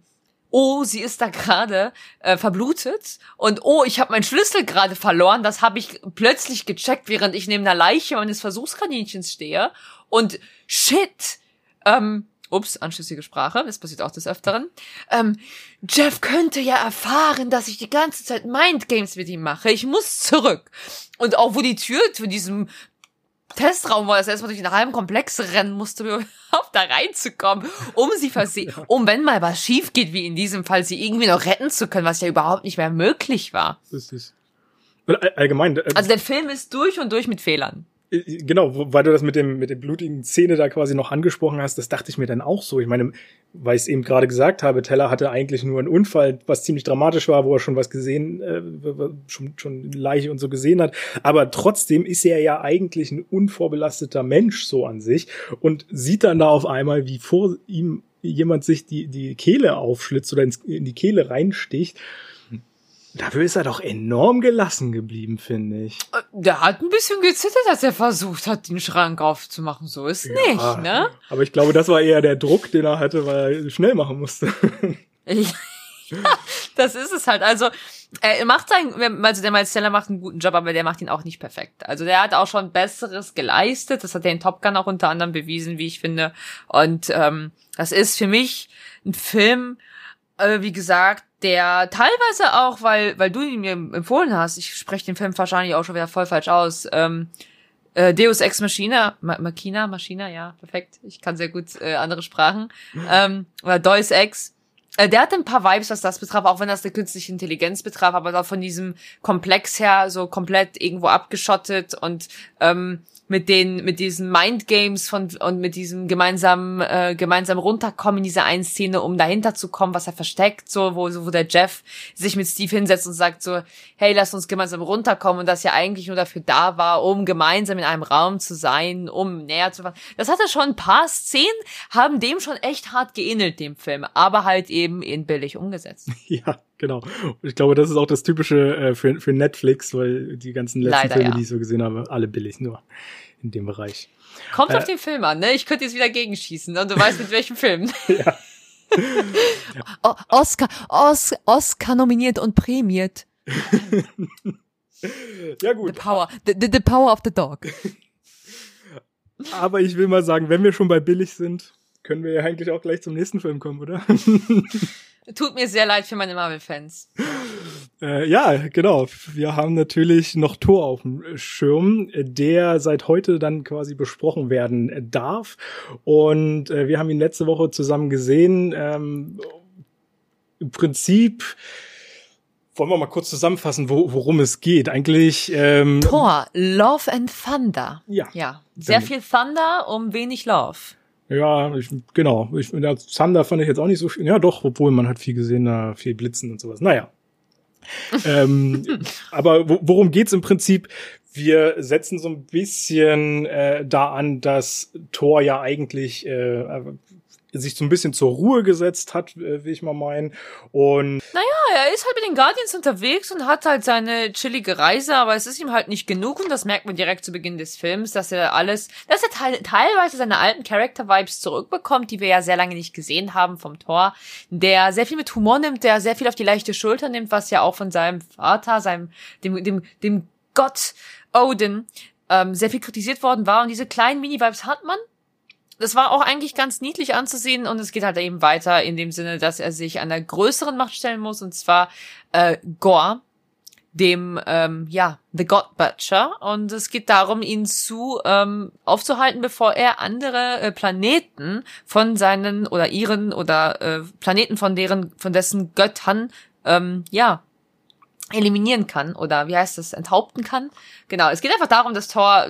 oh, sie ist da gerade äh, verblutet und oh, ich habe meinen Schlüssel gerade verloren. Das habe ich plötzlich gecheckt, während ich neben der Leiche meines Versuchskaninchens stehe. Und shit, ähm, ups, anschlüssige Sprache, das passiert auch des Öfteren. Ähm, Jeff könnte ja erfahren, dass ich die ganze Zeit Mindgames mit ihm mache. Ich muss zurück. Und auch wo die Tür zu diesem Testraum war, dass er erstmal durch den halben Komplex rennen musste, um <laughs> überhaupt da reinzukommen, um sie verse <laughs> um wenn mal was schief geht, wie in diesem Fall, sie irgendwie noch retten zu können, was ja überhaupt nicht mehr möglich war. Das ist all- allgemein. Äh, Also der Film ist durch und durch mit Fehlern. Äh, genau, weil du das mit dem mit der blutigen Szene da quasi noch angesprochen hast, das dachte ich mir dann auch so. Ich meine, weil ich es eben gerade gesagt habe, Teller hatte eigentlich nur einen Unfall, was ziemlich dramatisch war, wo er schon was gesehen, äh, schon schon Leiche und so gesehen hat. Aber trotzdem ist er ja eigentlich ein unvorbelasteter Mensch so an sich und sieht dann da auf einmal, wie vor ihm jemand sich die die Kehle aufschlitzt oder in die Kehle reinsticht. Dafür ist er doch enorm gelassen geblieben, finde ich. Äh, Der hat ein bisschen gezittert, als er versucht hat, den Schrank aufzumachen. So ist Ja, nicht, ne? Aber ich glaube, das war eher der Druck, den er hatte, weil er schnell machen musste. <laughs> Ja, das ist es halt. Also, er macht sein, also der Teller macht einen guten Job, aber der macht ihn auch nicht perfekt. Also der hat auch schon Besseres geleistet. Das hat er in Top Gun auch unter anderem bewiesen, wie ich finde. Und ähm, das ist für mich ein Film, äh, wie gesagt, der teilweise auch, weil, weil du ihn mir empfohlen hast, ich spreche den Film wahrscheinlich auch schon wieder voll falsch aus, ähm, äh, Deus Ex Machina, Ma Machina, Machina, ja, perfekt. Ich kann sehr gut äh, andere Sprachen. Ähm, oder Deus Ex. Äh, der hatte ein paar Vibes, was das betraf, auch wenn das eine künstliche Intelligenz betraf, aber da von diesem Komplex her so komplett irgendwo abgeschottet und ähm, mit den mit diesen Mindgames von und mit diesem gemeinsamen äh, gemeinsam runterkommen in diese einen Szene, um dahinter zu kommen, was er versteckt, so wo so wo der Jeff sich mit Steve hinsetzt und sagt so, hey, lass uns gemeinsam runterkommen und das ja eigentlich nur dafür da war, um gemeinsam in einem Raum zu sein, um näher zu fahren. Das hatte schon ein paar Szenen, haben dem schon echt hart geähnelt dem Film, aber halt eben in billig umgesetzt. <laughs> ja, genau. Ich glaube, das ist auch das Typische äh, für, für Netflix, weil die ganzen letzten Leider, Filme, ja. die ich so gesehen habe, alle billig nur in dem Bereich. Kommt Äh. auf den Film an, ne? Ich könnte jetzt wieder gegenschießen und du weißt mit welchem Film. <laughs> <laughs> Ja. O- Oscar, Os Oscar nominiert und prämiert. <laughs> Ja The gut, power, the, the, the power of the dog. aber ich will mal sagen, wenn wir schon bei billig sind, können wir ja eigentlich auch gleich zum nächsten Film kommen, oder? Tut mir sehr leid für meine Marvel-Fans. Äh, ja, genau. Wir haben natürlich noch Tor auf dem Schirm, der seit heute dann quasi besprochen werden darf. Und äh, wir haben ihn letzte Woche zusammen gesehen. Ähm, Im Prinzip wollen wir mal kurz zusammenfassen, wo, worum es geht. Eigentlich, ähm, Thor, Love and Thunder. ja, Ja, sehr viel Thunder um wenig Love. Ja, ich, genau. Ich, ja, Thunder fand ich jetzt auch nicht so schön. Ja, doch, obwohl man hat viel gesehen, da viel Blitzen und sowas. Naja. <laughs> ähm, aber wo, worum geht's im Prinzip? Wir setzen so ein bisschen äh, da an, dass Thor ja eigentlich äh, sich so ein bisschen zur Ruhe gesetzt hat, äh, will ich mal meinen. Und Ja, er ist halt mit den Guardians unterwegs und hat halt seine chillige Reise, aber es ist ihm halt nicht genug und das merkt man direkt zu Beginn des Films, dass er alles, dass er teil, teilweise seine alten Character-Vibes zurückbekommt, die wir ja sehr lange nicht gesehen haben vom Thor, der sehr viel mit Humor nimmt, der sehr viel auf die leichte Schulter nimmt, was ja auch von seinem Vater, seinem, dem, dem, dem Gott Odin, ähm, sehr viel kritisiert worden war und diese kleinen Mini-Vibes hat man, das war auch eigentlich ganz niedlich anzusehen und es geht halt eben weiter in dem Sinne, dass er sich einer größeren Macht stellen muss und zwar äh, Gore, dem ähm, ja The God Butcher und es geht darum, ihn zu ähm, aufzuhalten, bevor er andere äh, Planeten von seinen oder ihren oder äh, Planeten von deren von dessen Göttern ähm, ja eliminieren kann oder wie heißt das enthaupten kann. Genau, es geht einfach darum, dass Thor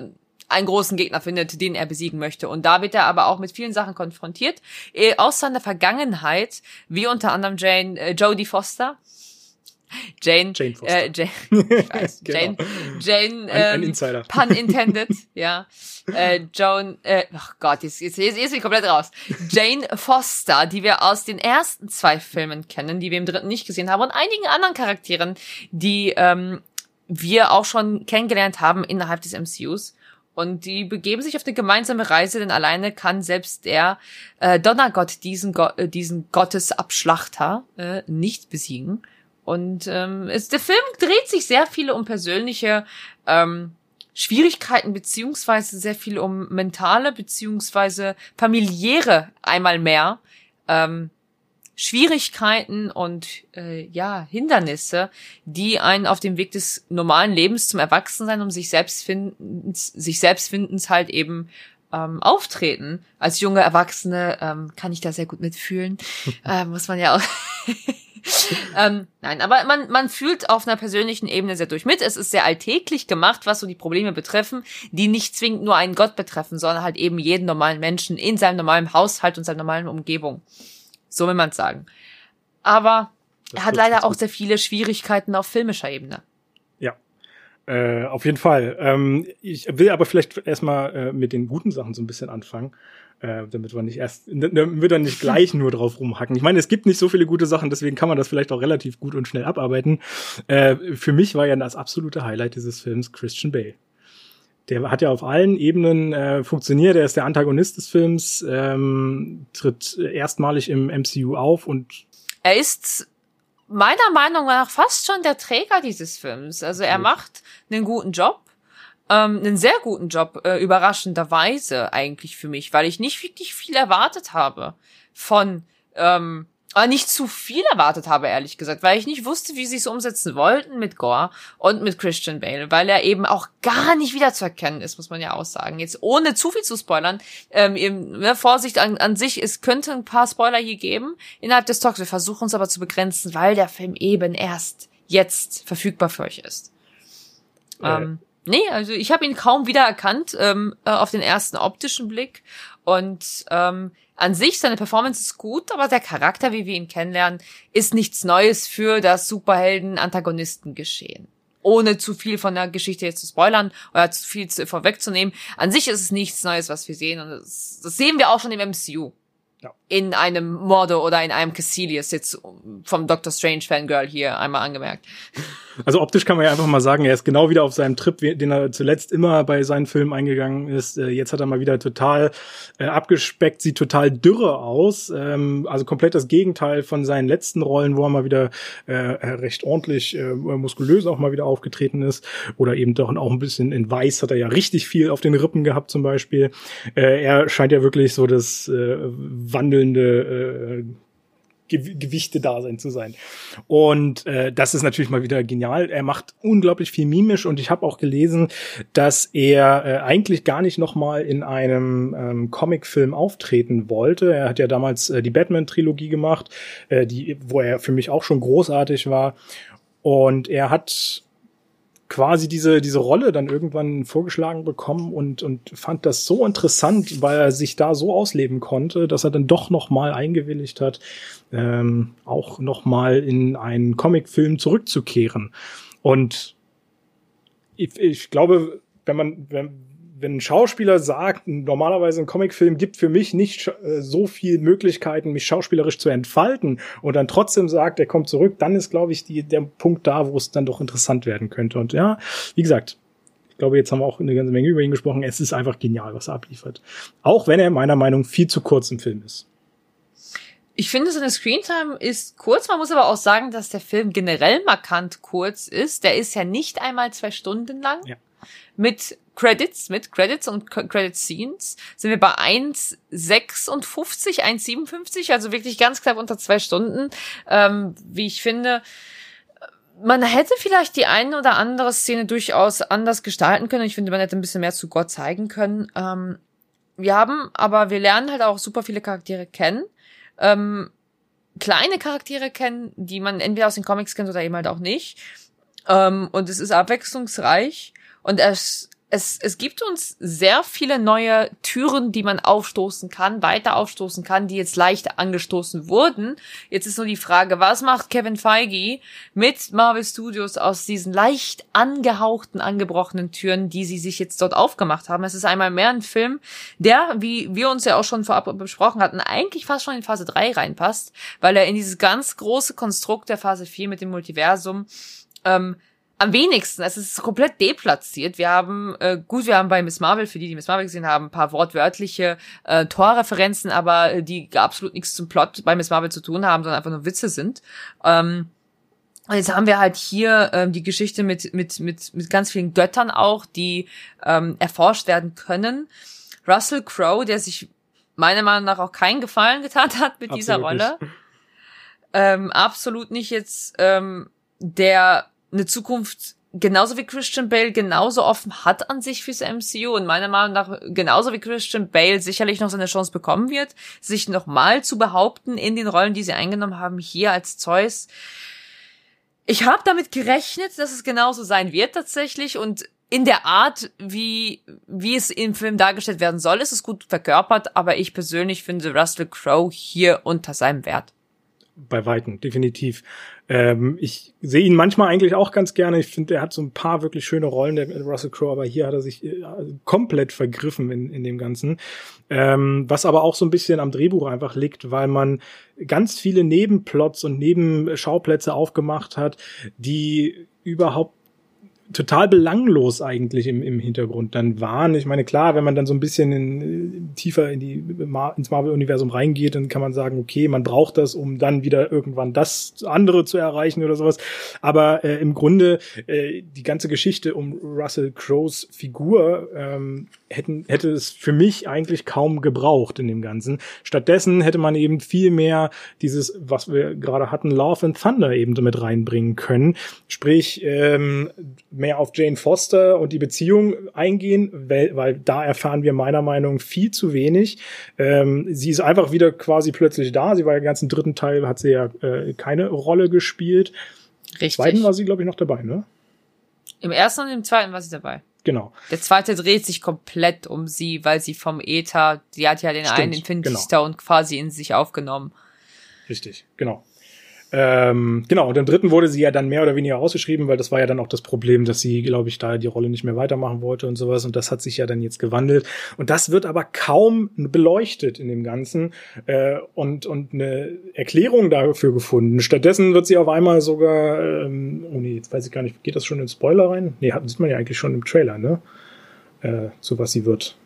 einen großen Gegner findet, den er besiegen möchte. Und da wird er aber auch mit vielen Sachen konfrontiert, äh, aus seiner Vergangenheit, wie unter anderem Jane, äh, Jodie Foster, Jane, Jane Foster. Äh, Jane, <laughs> ich weiß, genau. Jane, Jane, ähm, ein, ein ähm, Insider. Pun <laughs> intended, ja. Äh, Joan, äh, oh Gott, jetzt, jetzt, jetzt, jetzt bin ich komplett raus. Jane Foster, die wir aus den ersten zwei Filmen kennen, die wir im dritten nicht gesehen haben und einigen anderen Charakteren, die ähm, wir auch schon kennengelernt haben innerhalb des MCUs. Und die begeben sich auf eine gemeinsame Reise, denn alleine kann selbst der äh, Donnergott diesen, Go äh, diesen Gottesabschlachter äh, nicht besiegen. Und ähm, es, der Film dreht sich sehr viel um persönliche ähm, Schwierigkeiten beziehungsweise sehr viel um mentale beziehungsweise familiäre einmal mehr ähm, Schwierigkeiten und äh, ja Hindernisse, die einen auf dem Weg des normalen Lebens zum Erwachsensein um sich selbst finden, sich selbst findens halt eben ähm, auftreten. Als junge Erwachsene ähm, kann ich da sehr gut mitfühlen, <laughs> äh, muss man ja auch <laughs> ähm, nein, aber man, man fühlt auf einer persönlichen Ebene sehr durch mit. Es ist sehr alltäglich gemacht, was so die Probleme betreffen, die nicht zwingend nur einen Gott betreffen, sondern halt eben jeden normalen Menschen in seinem normalen Haushalt und seiner normalen Umgebung. So will man sagen. Aber das er hat leider auch sehr viele Schwierigkeiten auf filmischer Ebene. Ja. Äh, auf jeden Fall. Ähm, ich will aber vielleicht erstmal äh, mit den guten Sachen so ein bisschen anfangen äh, damit wir nicht erst, damit wir dann nicht gleich nur drauf rumhacken. Ich meine, es gibt nicht so viele gute Sachen, deswegen kann man das vielleicht auch relativ gut und schnell abarbeiten. Äh, für mich war ja das absolute Highlight dieses Films Christian Bale. Der hat ja auf allen Ebenen äh, funktioniert. Er ist der Antagonist des Films, ähm, tritt erstmalig im MCU auf und er ist meiner Meinung nach fast schon der Träger dieses Films. Also er macht einen guten Job ähm, einen sehr guten Job, äh, überraschenderweise eigentlich für mich, weil ich nicht wirklich viel erwartet habe von, ähm, aber nicht zu viel erwartet habe, ehrlich gesagt, weil ich nicht wusste, wie sie es umsetzen wollten mit Gore und mit Christian Bale, weil er eben auch gar nicht wiederzuerkennen ist, muss man ja auch sagen. Jetzt ohne zu viel zu spoilern, ähm, eben, ne, Vorsicht an, an sich, es könnte ein paar Spoiler hier geben innerhalb des Talks. Wir versuchen es aber zu begrenzen, weil der Film eben erst jetzt verfügbar für euch ist. Äh, ähm, Nee, also ich habe ihn kaum wiedererkannt ähm, äh, auf den ersten optischen Blick. Und ähm, an sich, seine Performance ist gut, aber der Charakter, wie wir ihn kennenlernen, ist nichts Neues für das Superhelden-Antagonisten-Geschehen. Ohne zu viel von der Geschichte jetzt zu spoilern oder zu viel zu, vorwegzunehmen. An sich ist es nichts Neues, was wir sehen. Und das, das sehen wir auch schon im MCU in einem Mordo oder in einem Cassilius, jetzt vom Doctor Strange Fangirl hier einmal angemerkt. Also optisch kann man ja einfach mal sagen, er ist genau wieder auf seinem Trip, den er zuletzt immer bei seinen Filmen eingegangen ist. Äh, jetzt hat er mal wieder total äh, abgespeckt, sieht total dürre aus. Ähm, also komplett das Gegenteil von seinen letzten Rollen, wo er mal wieder äh, recht ordentlich äh, muskulös auch mal wieder aufgetreten ist. Oder eben doch auch ein bisschen in Weiß hat er ja richtig viel auf den Rippen gehabt zum Beispiel. Äh, er scheint ja wirklich so das äh, wandelnde äh, Gewichte da sein zu sein. Und äh, das ist natürlich mal wieder genial. Er macht unglaublich viel mimisch und ich habe auch gelesen, dass er äh, eigentlich gar nicht noch mal in einem ähm, Comicfilm auftreten wollte. Er hat ja damals äh, die Batman-Trilogie gemacht, äh, die, wo er für mich auch schon großartig war. Und er hat quasi diese, diese Rolle dann irgendwann vorgeschlagen bekommen und, und fand das so interessant, weil er sich da so ausleben konnte, dass er dann doch nochmal eingewilligt hat, ähm, auch nochmal in einen Comicfilm zurückzukehren. Und ich, ich glaube, wenn man, wenn, wenn ein Schauspieler sagt, normalerweise ein Comicfilm gibt für mich nicht äh, so viel Möglichkeiten, mich schauspielerisch zu entfalten und dann trotzdem sagt, er kommt zurück, dann ist, glaube ich, die, der Punkt da, wo es dann doch interessant werden könnte. Und ja, wie gesagt, ich glaube, jetzt haben wir auch eine ganze Menge über ihn gesprochen. Es ist einfach genial, was er abliefert. Auch wenn er meiner Meinung nach viel zu kurz im Film ist. Ich finde, seine Screentime ist kurz. Man muss aber auch sagen, dass der Film generell markant kurz ist. Der ist ja nicht einmal zwei Stunden lang. Ja. Mit Credits, mit Credits und Credit Scenes sind wir bei 1,56, 1,57, also wirklich ganz knapp unter zwei Stunden. Ähm, wie ich finde, man hätte vielleicht die eine oder andere Szene durchaus anders gestalten können. Ich finde, man hätte ein bisschen mehr zu Gott zeigen können. Ähm, wir haben, aber wir lernen halt auch super viele Charaktere kennen. Ähm, kleine Charaktere kennen, die man entweder aus den Comics kennt oder eben halt auch nicht. Ähm, und es ist abwechslungsreich. Und es es, es gibt uns sehr viele neue Türen, die man aufstoßen kann, weiter aufstoßen kann, die jetzt leicht angestoßen wurden. Jetzt ist nur die Frage, was macht Kevin Feige mit Marvel Studios aus diesen leicht angehauchten, angebrochenen Türen, die sie sich jetzt dort aufgemacht haben? Es ist einmal mehr ein Film, der, wie wir uns ja auch schon vorab besprochen hatten, eigentlich fast schon in Phase 3 reinpasst, weil er in dieses ganz große Konstrukt der Phase 4 mit dem Multiversum ähm, am wenigsten. Es ist komplett deplatziert. Wir haben, äh, gut, wir haben bei Miss Marvel, für die, die Miss Marvel gesehen haben, ein paar wortwörtliche äh, Torreferenzen, aber äh, die absolut nichts zum Plot bei Miss Marvel zu tun haben, sondern einfach nur Witze sind. Ähm, und jetzt haben wir halt hier ähm, die Geschichte mit, mit, mit, mit ganz vielen Göttern auch, die ähm, erforscht werden können. Russell Crowe, der sich meiner Meinung nach auch keinen Gefallen getan hat mit absolut dieser Rolle. Ähm, absolut nicht jetzt ähm, der eine Zukunft genauso wie Christian Bale genauso offen hat an sich fürs MCU und meiner Meinung nach genauso wie Christian Bale sicherlich noch seine Chance bekommen wird, sich nochmal zu behaupten in den Rollen, die sie eingenommen haben, hier als Zeus. Ich habe damit gerechnet, dass es genauso sein wird tatsächlich und in der Art, wie, wie es im Film dargestellt werden soll, ist es gut verkörpert, aber ich persönlich finde Russell Crowe hier unter seinem Wert. Bei Weitem, definitiv. Ähm, ich sehe ihn manchmal eigentlich auch ganz gerne. Ich finde, er hat so ein paar wirklich schöne Rollen, der Russell Crowe, aber hier hat er sich äh, komplett vergriffen in, in dem Ganzen. Ähm, was aber auch so ein bisschen am Drehbuch einfach liegt, weil man ganz viele Nebenplots und Nebenschauplätze aufgemacht hat, die überhaupt total belanglos eigentlich im, im Hintergrund dann waren. Ich meine, klar, wenn man dann so ein bisschen in, tiefer in die, ins Marvel-Universum reingeht, dann kann man sagen, okay, man braucht das, um dann wieder irgendwann das andere zu erreichen oder sowas. Aber äh, im Grunde äh, die ganze Geschichte um Russell Crowes Figur ähm, hätten, hätte es für mich eigentlich kaum gebraucht in dem Ganzen. Stattdessen hätte man eben viel mehr dieses, was wir gerade hatten, Love and Thunder eben damit reinbringen können. Sprich, ähm, mehr auf Jane Foster und die Beziehung eingehen, weil, weil da erfahren wir meiner Meinung viel zu wenig. Ähm, sie ist einfach wieder quasi plötzlich da. Sie war ja den ganzen dritten Teil, hat sie ja äh, keine Rolle gespielt. Richtig. Im zweiten war sie, glaube ich, noch dabei, ne? Im ersten und im zweiten war sie dabei. Genau. Der zweite dreht sich komplett um sie, weil sie vom Äther, die hat ja den Stimmt, einen Infinity genau. Stone quasi in sich aufgenommen. Richtig, genau. Ähm, genau, und im dritten wurde sie ja dann mehr oder weniger ausgeschrieben, weil das war ja dann auch das Problem, dass sie, glaube ich, da die Rolle nicht mehr weitermachen wollte und sowas. Und das hat sich ja dann jetzt gewandelt. Und das wird aber kaum beleuchtet in dem Ganzen äh, und, und eine Erklärung dafür gefunden. Stattdessen wird sie auf einmal sogar, ähm, oh nee, jetzt weiß ich gar nicht, geht das schon in Spoiler rein? Nee, sieht man ja eigentlich schon im Trailer, ne? Äh, zu was sie wird.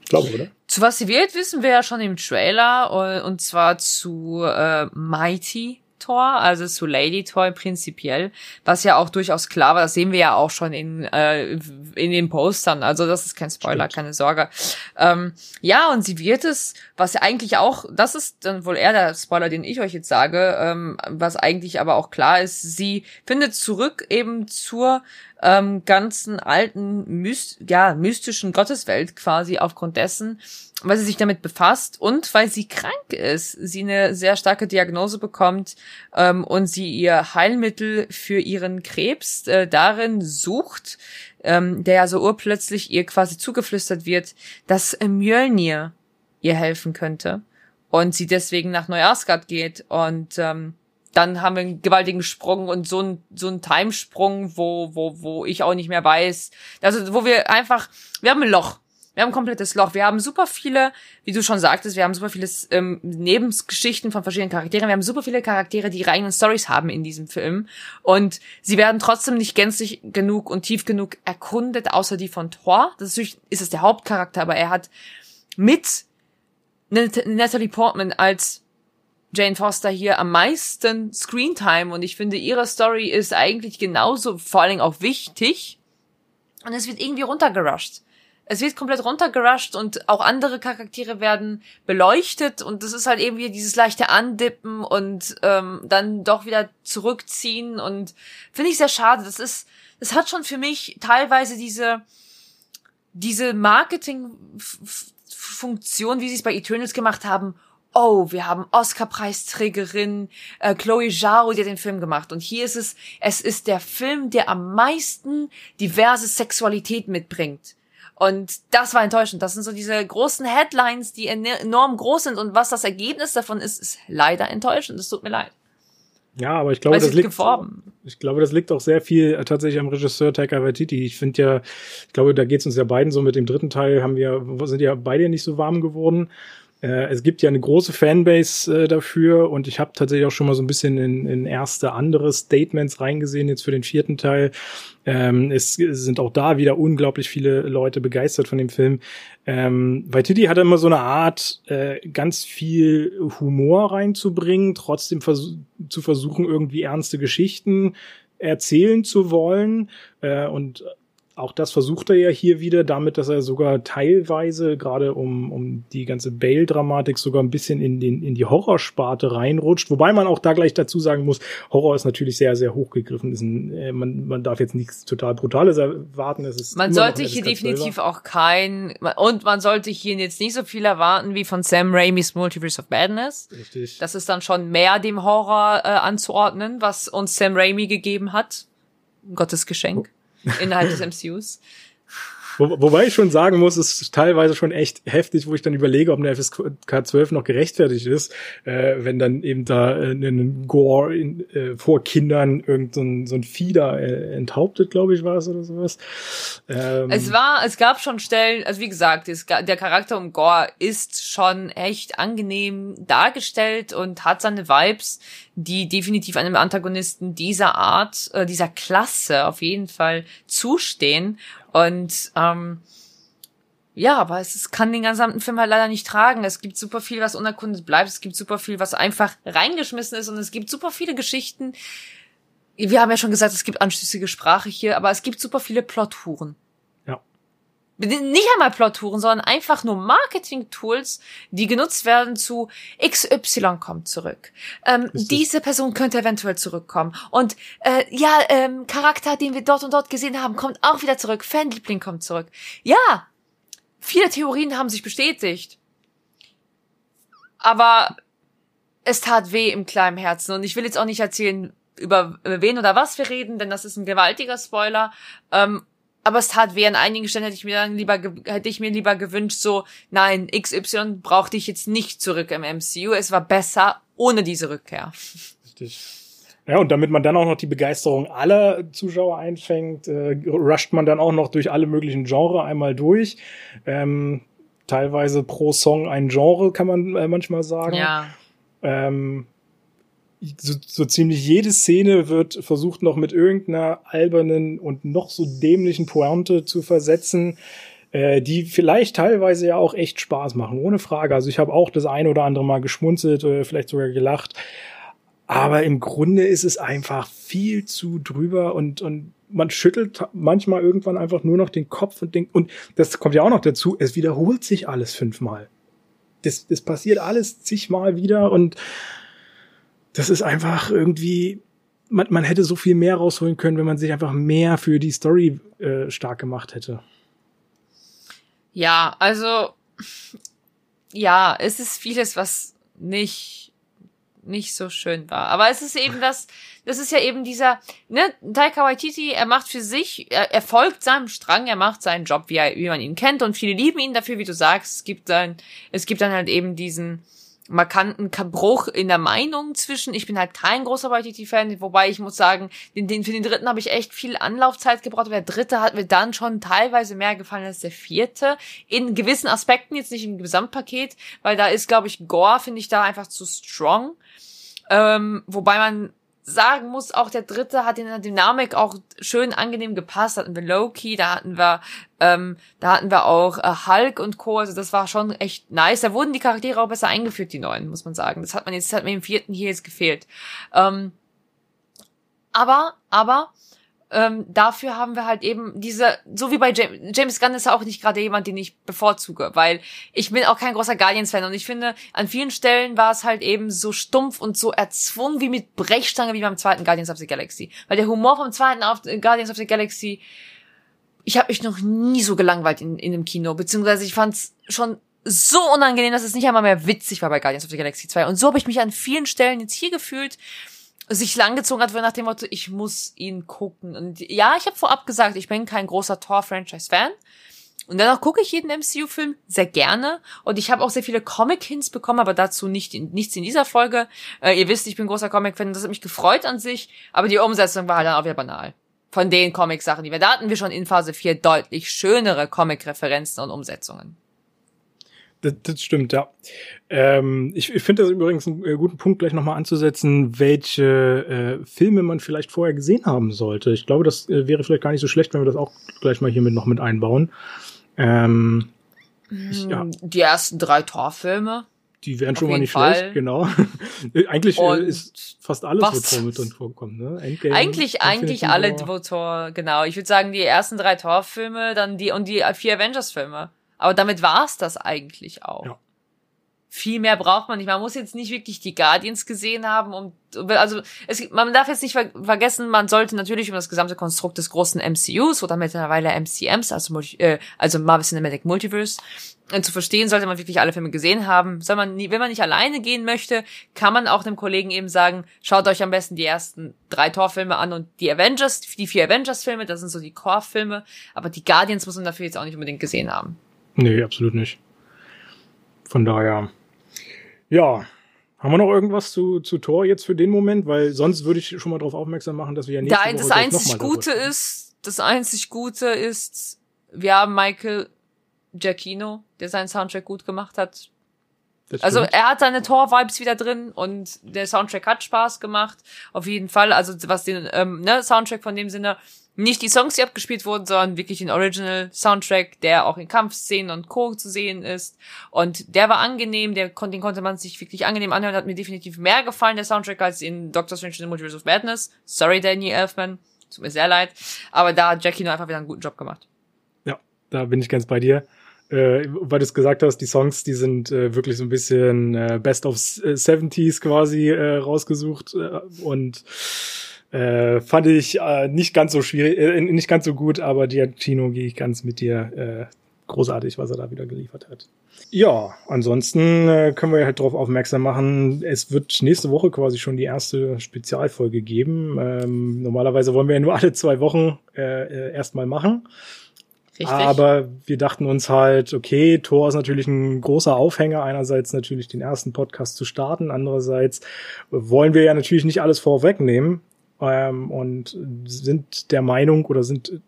Ich glaube, oder? Zu was sie wird, wissen wir ja schon im Trailer, und zwar zu äh, Mighty, Tor, also zu Lady Tor prinzipiell, was ja auch durchaus klar war, das sehen wir ja auch schon in, äh, in den Postern, also das ist kein Spoiler, Stimmt. keine Sorge. Ähm, ja, und sie wird es, was ja eigentlich auch, das ist dann wohl eher der Spoiler, den ich euch jetzt sage, ähm, was eigentlich aber auch klar ist, sie findet zurück eben zur ähm, ganzen alten, myst ja, mystischen Gotteswelt quasi aufgrund dessen, weil sie sich damit befasst und weil sie krank ist, sie eine sehr starke Diagnose bekommt ähm, und sie ihr Heilmittel für ihren Krebs äh, darin sucht, ähm, der ja so urplötzlich ihr quasi zugeflüstert wird, dass Mjölnir ihr helfen könnte und sie deswegen nach Neuasgard geht und ähm, dann haben wir einen gewaltigen Sprung und so ein so ein Timesprung, wo wo wo ich auch nicht mehr weiß, also wo wir einfach wir haben ein Loch. Wir haben ein komplettes Loch. Wir haben super viele, wie du schon sagtest, wir haben super viele ähm, Nebengeschichten von verschiedenen Charakteren. Wir haben super viele Charaktere, die eigenen Stories haben in diesem Film. Und sie werden trotzdem nicht gänzlich genug und tief genug erkundet, außer die von Thor. Das ist, natürlich, ist es der Hauptcharakter, aber er hat mit Natalie Portman als Jane Foster hier am meisten Screentime und ich finde, ihre Story ist eigentlich genauso, vor allen Dingen auch wichtig. Und es wird irgendwie runtergerusht. Es wird komplett runtergerusht und auch andere Charaktere werden beleuchtet und das ist halt irgendwie dieses leichte Andippen und ähm, dann doch wieder zurückziehen und finde ich sehr schade. Das ist, das hat schon für mich teilweise diese diese Marketing-Funktion, wie sie es bei Eternals gemacht haben, oh, wir haben Oscar-Preisträgerin äh, Chloe Zhao, die hat den Film gemacht. Und hier ist es, es ist der Film, der am meisten diverse Sexualität mitbringt. Und das war enttäuschend. Das sind so diese großen Headlines, die enorm groß sind. Und was das Ergebnis davon ist, ist leider enttäuschend. Es tut mir leid. Ja, aber ich glaube, das liegt, ich glaube, das liegt auch sehr viel äh, tatsächlich am Regisseur Taika Waititi. Ich finde ja, ich glaube, da geht es uns ja beiden so mit dem dritten Teil, haben wir, sind ja beide nicht so warm geworden. Äh, es gibt ja eine große Fanbase äh, dafür und ich habe tatsächlich auch schon mal so ein bisschen in, in erste andere Statements reingesehen jetzt für den vierten Teil. Ähm, es, es sind auch da wieder unglaublich viele Leute begeistert von dem Film. Ähm, weil Titi hat immer so eine Art, äh, ganz viel Humor reinzubringen, trotzdem vers zu versuchen, irgendwie ernste Geschichten erzählen zu wollen äh, und auch das versucht er ja hier wieder, damit, dass er sogar teilweise, gerade um, um die ganze Bale-Dramatik, sogar ein bisschen in, den, in die Horrorsparte reinrutscht. Wobei man auch da gleich dazu sagen muss, Horror ist natürlich sehr, sehr hochgegriffen. Ist ein, äh, man, man darf jetzt nichts total Brutales erwarten. Es ist man sollte hier definitiv auch kein, und man sollte hier jetzt nicht so viel erwarten wie von Sam Raimis Multiverse of Madness. Richtig. Das ist dann schon mehr dem Horror äh, anzuordnen, was uns Sam Raimi gegeben hat. Gottes Geschenk innerhalb des MCUs. Wo, wobei ich schon sagen muss, es ist teilweise schon echt heftig, wo ich dann überlege, ob eine FSK 12 noch gerechtfertigt ist, äh, wenn dann eben da äh, ein Gore in, äh, vor Kindern irgendein so ein Fieder äh, enthauptet, glaube ich, war es oder sowas. Ähm, es war, es gab schon Stellen, also wie gesagt, es, der Charakter um Gore ist schon echt angenehm dargestellt und hat seine Vibes, die definitiv einem Antagonisten dieser Art, äh, dieser Klasse auf jeden Fall zustehen. Und ähm, ja, aber es, es kann den gesamten Film halt leider nicht tragen. Es gibt super viel, was unerkundet bleibt. Es gibt super viel, was einfach reingeschmissen ist. Und es gibt super viele Geschichten. Wir haben ja schon gesagt, es gibt anschlüssige Sprache hier, aber es gibt super viele Plothuren nicht einmal Plottouren, sondern einfach nur Marketing-Tools, die genutzt werden zu XY kommt zurück. Ähm, diese Person könnte eventuell zurückkommen. Und äh, ja, ähm, Charakter, den wir dort und dort gesehen haben, kommt auch wieder zurück. Fanliebling kommt zurück. Ja, viele Theorien haben sich bestätigt. Aber es tat weh im kleinen Herzen. Und ich will jetzt auch nicht erzählen, über wen oder was wir reden, denn das ist ein gewaltiger Spoiler. Ähm, aber es tat weh. An einigen Stellen hätte ich mir dann lieber, hätte ich mir lieber gewünscht, so, nein, XY brauchte ich jetzt nicht zurück im MCU. Es war besser ohne diese Rückkehr. Richtig. Ja, und damit man dann auch noch die Begeisterung aller Zuschauer einfängt, äh, rusht man dann auch noch durch alle möglichen Genre einmal durch. Ähm, teilweise pro Song ein Genre, kann man äh, manchmal sagen. Ja. Ähm, so, so ziemlich jede Szene wird versucht noch mit irgendeiner albernen und noch so dämlichen Pointe zu versetzen, äh, die vielleicht teilweise ja auch echt Spaß machen, ohne Frage. Also ich habe auch das eine oder andere Mal geschmunzelt oder vielleicht sogar gelacht. Aber im Grunde ist es einfach viel zu drüber und, und man schüttelt manchmal irgendwann einfach nur noch den Kopf und denkt, und das kommt ja auch noch dazu, es wiederholt sich alles fünfmal. Das, das passiert alles zigmal wieder und das ist einfach irgendwie, man, man hätte so viel mehr rausholen können, wenn man sich einfach mehr für die Story äh, stark gemacht hätte. Ja, also ja, es ist vieles, was nicht nicht so schön war. Aber es ist eben das, das ist ja eben dieser, ne, Taika Waititi, er macht für sich, er, er folgt seinem Strang, er macht seinen Job, wie, er, wie man ihn kennt und viele lieben ihn dafür, wie du sagst. Es gibt dann, es gibt dann halt eben diesen, markanten Bruch in der Meinung zwischen, ich bin halt kein großer Waititi-Fan, wobei ich muss sagen, den, den, für den dritten habe ich echt viel Anlaufzeit gebraucht, der dritte hat mir dann schon teilweise mehr gefallen als der vierte, in gewissen Aspekten, jetzt nicht im Gesamtpaket, weil da ist, glaube ich, Gore, finde ich da einfach zu strong, ähm, wobei man sagen muss, auch der dritte hat in der Dynamik auch schön angenehm gepasst. Da hatten wir Loki, da hatten wir, ähm, da hatten wir auch äh, Hulk und Co. Also das war schon echt nice. Da wurden die Charaktere auch besser eingeführt, die neuen, muss man sagen. Das hat man jetzt, das hat mir im vierten hier jetzt gefehlt. Ähm, aber, aber, ähm, dafür haben wir halt eben diese, so wie bei James, James Gunn ist ja auch nicht gerade jemand, den ich bevorzuge, weil ich bin auch kein großer Guardians-Fan und ich finde, an vielen Stellen war es halt eben so stumpf und so erzwungen wie mit Brechstange wie beim zweiten Guardians of the Galaxy. Weil der Humor vom zweiten Guardians of the Galaxy, ich habe mich noch nie so gelangweilt in, in einem Kino, beziehungsweise ich fand's schon so unangenehm, dass es nicht einmal mehr witzig war bei Guardians of the Galaxy 2. Und so habe ich mich an vielen Stellen jetzt hier gefühlt, sich langgezogen hat, nach dem Motto, ich muss ihn gucken. Und ja, ich habe vorab gesagt, ich bin kein großer Thor-Franchise-Fan. Und dennoch gucke ich jeden MCU-Film sehr gerne. Und ich habe auch sehr viele Comic-Hints bekommen, aber dazu nicht in, nichts in dieser Folge. Äh, ihr wisst, ich bin großer Comic-Fan, das hat mich gefreut an sich. Aber die Umsetzung war halt dann auch wieder banal. Von den Comic-Sachen, die wir da hatten, wir schon in Phase 4 deutlich schönere Comic-Referenzen und Umsetzungen. Das, das stimmt, ja. Ähm, ich ich finde das übrigens einen äh, guten Punkt, gleich nochmal anzusetzen, welche äh, Filme man vielleicht vorher gesehen haben sollte. Ich glaube, das äh, wäre vielleicht gar nicht so schlecht, wenn wir das auch gleich mal hiermit noch mit einbauen. Ähm, ich, ja. Die ersten drei Torfilme. Die wären schon mal nicht Fall. schlecht, genau. <laughs> eigentlich äh, ist fast alles, was? wo Tor mit drin vorkommt, ne? Endgame, eigentlich, eigentlich alle, wo Tor, genau. Ich würde sagen, die ersten drei Torfilme, dann die und die vier Avengers-Filme. Aber damit war's das eigentlich auch. Ja. Viel mehr braucht man nicht. Man muss jetzt nicht wirklich die Guardians gesehen haben, um also es, man darf jetzt nicht ver vergessen, man sollte natürlich um das gesamte Konstrukt des großen MCUs oder mittlerweile MCMs, also äh, also Marvel Cinematic Multiverse, äh, zu verstehen, sollte man wirklich alle Filme gesehen haben. Soll man, nie, wenn man nicht alleine gehen möchte, kann man auch dem Kollegen eben sagen, schaut euch am besten die ersten drei Torfilme an und die Avengers, die vier Avengers-Filme, das sind so die Core-Filme, aber die Guardians muss man dafür jetzt auch nicht unbedingt gesehen haben. Nee, absolut nicht. Von daher, ja. Haben wir noch irgendwas zu, zu Tor jetzt für den Moment? Weil sonst würde ich schon mal darauf aufmerksam machen, dass wir ja nicht. Da, das einzig Gute ist, das einzig Gute ist, wir haben Michael Giacchino, der seinen Soundtrack gut gemacht hat. Also er hat seine Tor-Vibes wieder drin und der Soundtrack hat Spaß gemacht. Auf jeden Fall. Also was den ähm, ne, Soundtrack von dem Sinne nicht die Songs, die abgespielt wurden, sondern wirklich den Original Soundtrack, der auch in Kampfszenen und Co. zu sehen ist. Und der war angenehm, der den konnte man sich wirklich angenehm anhören, hat mir definitiv mehr gefallen, der Soundtrack, als in Doctor Strange in the Multiverse of Madness. Sorry, Danny Elfman. Tut mir sehr leid. Aber da hat Jackie nur einfach wieder einen guten Job gemacht. Ja, da bin ich ganz bei dir. Äh, weil du es gesagt hast, die Songs, die sind äh, wirklich so ein bisschen äh, Best of 70s quasi äh, rausgesucht äh, und äh, fand ich äh, nicht ganz so schwierig, äh, nicht ganz so gut, aber Giacchino gehe ich ganz mit dir. Äh, großartig, was er da wieder geliefert hat. Ja, ansonsten äh, können wir halt darauf aufmerksam machen, es wird nächste Woche quasi schon die erste Spezialfolge geben. Ähm, normalerweise wollen wir ja nur alle zwei Wochen äh, äh, erstmal machen. Richtig. Aber wir dachten uns halt, okay, Tor ist natürlich ein großer Aufhänger. Einerseits natürlich den ersten Podcast zu starten. Andererseits wollen wir ja natürlich nicht alles vorwegnehmen ähm, und sind der Meinung oder sind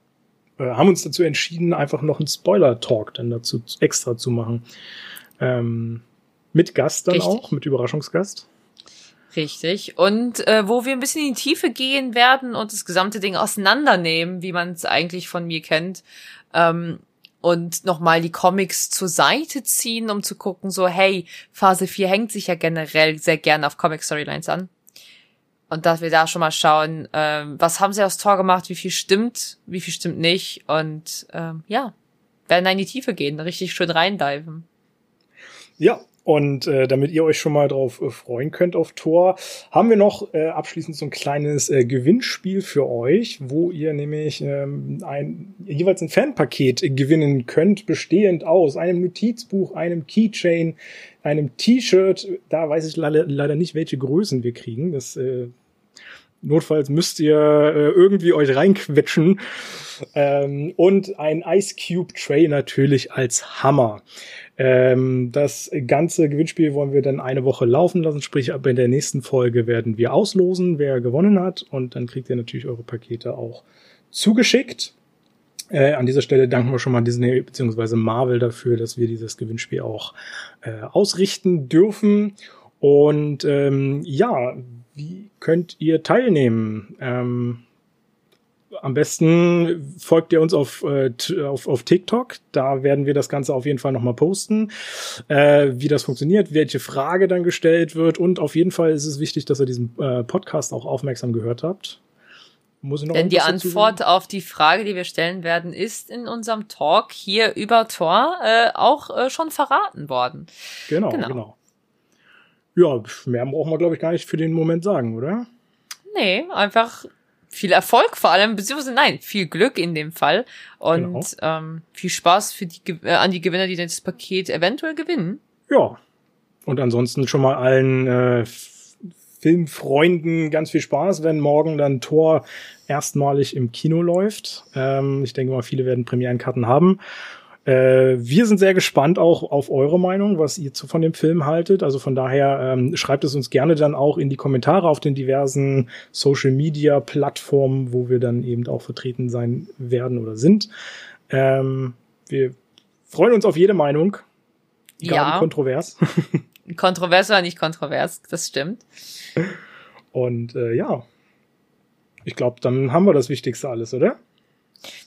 äh, haben uns dazu entschieden, einfach noch einen Spoiler-Talk dann dazu extra zu machen. Ähm, mit Gast dann Richtig. auch, mit Überraschungsgast. Richtig. Und äh, wo wir ein bisschen in die Tiefe gehen werden und das gesamte Ding auseinandernehmen, wie man es eigentlich von mir kennt. Ähm, und nochmal die Comics zur Seite ziehen, um zu gucken, so, hey, Phase 4 hängt sich ja generell sehr gerne auf Comic-Storylines an. Und dass wir da schon mal schauen, ähm, was haben sie aus Tor gemacht, wie viel stimmt, wie viel stimmt nicht. Und ähm, ja, werden da in die Tiefe gehen, richtig schön reindiven. Ja, und äh, damit ihr euch schon mal drauf äh, freuen könnt auf Tor, haben wir noch äh, abschließend so ein kleines äh, Gewinnspiel für euch, wo ihr nämlich ähm, ein, jeweils ein Fanpaket gewinnen könnt, bestehend aus einem Notizbuch, einem Keychain, einem T-Shirt. Da weiß ich leider, leider nicht, welche Größen wir kriegen. Das äh, Notfalls müsst ihr äh, irgendwie euch reinquetschen. Ähm, und ein Ice Cube Tray natürlich als Hammer. Ähm, das ganze Gewinnspiel wollen wir dann eine Woche laufen lassen, sprich ab in der nächsten Folge werden wir auslosen, wer gewonnen hat. Und dann kriegt ihr natürlich eure Pakete auch zugeschickt. Äh, an dieser Stelle danken wir schon mal Disney bzw. Marvel dafür, dass wir dieses Gewinnspiel auch äh, ausrichten dürfen. Und ähm, ja, wie könnt ihr teilnehmen? Ähm, am besten folgt ihr uns auf, äh, auf, auf TikTok. Da werden wir das Ganze auf jeden Fall nochmal posten, äh, wie das funktioniert, welche Frage dann gestellt wird. Und auf jeden Fall ist es wichtig, dass ihr diesen äh, Podcast auch aufmerksam gehört habt. Muss ich noch Denn die Antwort auf die Frage, die wir stellen werden, ist in unserem Talk hier über Tor äh, auch äh, schon verraten worden. Genau, genau. genau. Ja, mehr brauchen wir, glaube ich, gar nicht für den Moment sagen, oder? Nee, einfach viel Erfolg vor allem, beziehungsweise nein, viel Glück in dem Fall und Genau. ähm, viel Spaß für die, äh, an die Gewinner, die das Paket eventuell gewinnen. Ja. Und ansonsten schon mal allen äh, Filmfreunden ganz viel Spaß, wenn morgen dann Tor erstmalig im Kino läuft. Ähm, ich denke mal, viele werden Premierenkarten haben. Äh, wir sind sehr gespannt auch auf eure Meinung, was ihr zu, von dem Film haltet. Also von daher ähm, schreibt es uns gerne dann auch in die Kommentare auf den diversen Social Media Plattformen, wo wir dann eben auch vertreten sein werden oder sind. Ähm, wir freuen uns auf jede Meinung. Egal Ja. kontrovers. <laughs> Kontrovers oder nicht kontrovers, das stimmt. Und äh, ja, ich glaube, dann haben wir das Wichtigste alles, oder?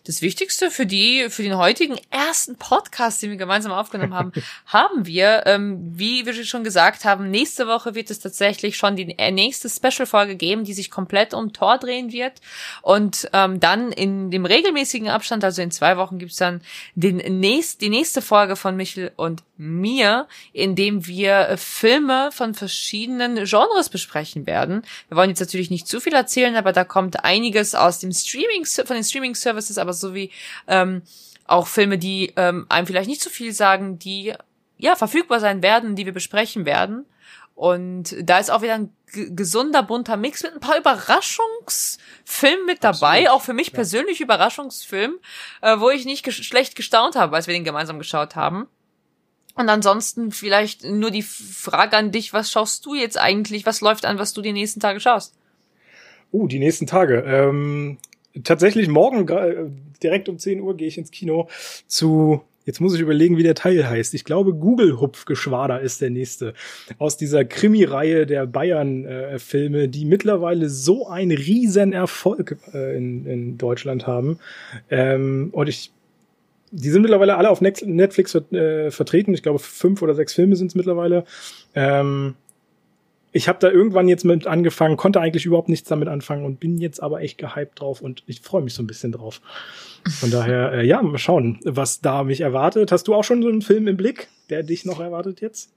Das Wichtigste für die, für den heutigen ersten Podcast, den wir gemeinsam aufgenommen haben, <laughs> haben wir, ähm, wie wir schon gesagt haben, nächste Woche wird es tatsächlich schon die äh, nächste Special-Folge geben, die sich komplett um Tor drehen wird. Und ähm, dann in dem regelmäßigen Abstand, also in zwei Wochen, gibt's dann den nächst, die nächste Folge von Michel und mir, in dem wir äh, Filme von verschiedenen Genres besprechen werden. Wir wollen jetzt natürlich nicht zu viel erzählen, aber da kommt einiges aus dem Streaming, von den Streaming-Services, aber sowie ähm, auch Filme, die ähm, einem vielleicht nicht so viel sagen, die ja verfügbar sein werden, die wir besprechen werden. Und da ist auch wieder ein gesunder, bunter Mix mit ein paar Überraschungsfilmen mit dabei. Absolut. Auch für mich Ja. persönlich Überraschungsfilm, äh, wo ich nicht ges schlecht gestaunt habe, als wir den gemeinsam geschaut haben. Und ansonsten vielleicht nur die Frage an dich, was schaust du jetzt eigentlich? Was läuft an, was du die nächsten Tage schaust? Uh, die nächsten Tage. Ähm, tatsächlich morgen äh, direkt um 10 Uhr gehe ich ins Kino zu, jetzt muss ich überlegen, wie der Teil heißt. Ich glaube, Google Hupfgeschwader ist der nächste. Aus dieser Krimi-Reihe der Bayern-Filme, die mittlerweile so einen riesen Erfolg äh, in, in Deutschland haben. Ähm, und ich die sind mittlerweile alle auf Netflix äh, vertreten. Ich glaube, fünf oder sechs Filme sind es mittlerweile. Ähm, ich habe da irgendwann jetzt mit angefangen, konnte eigentlich überhaupt nichts damit anfangen und bin jetzt aber echt gehypt drauf und ich freue mich so ein bisschen drauf. Von daher, äh, ja, mal schauen, was da mich erwartet. Hast du auch schon so einen Film im Blick, der dich noch erwartet jetzt?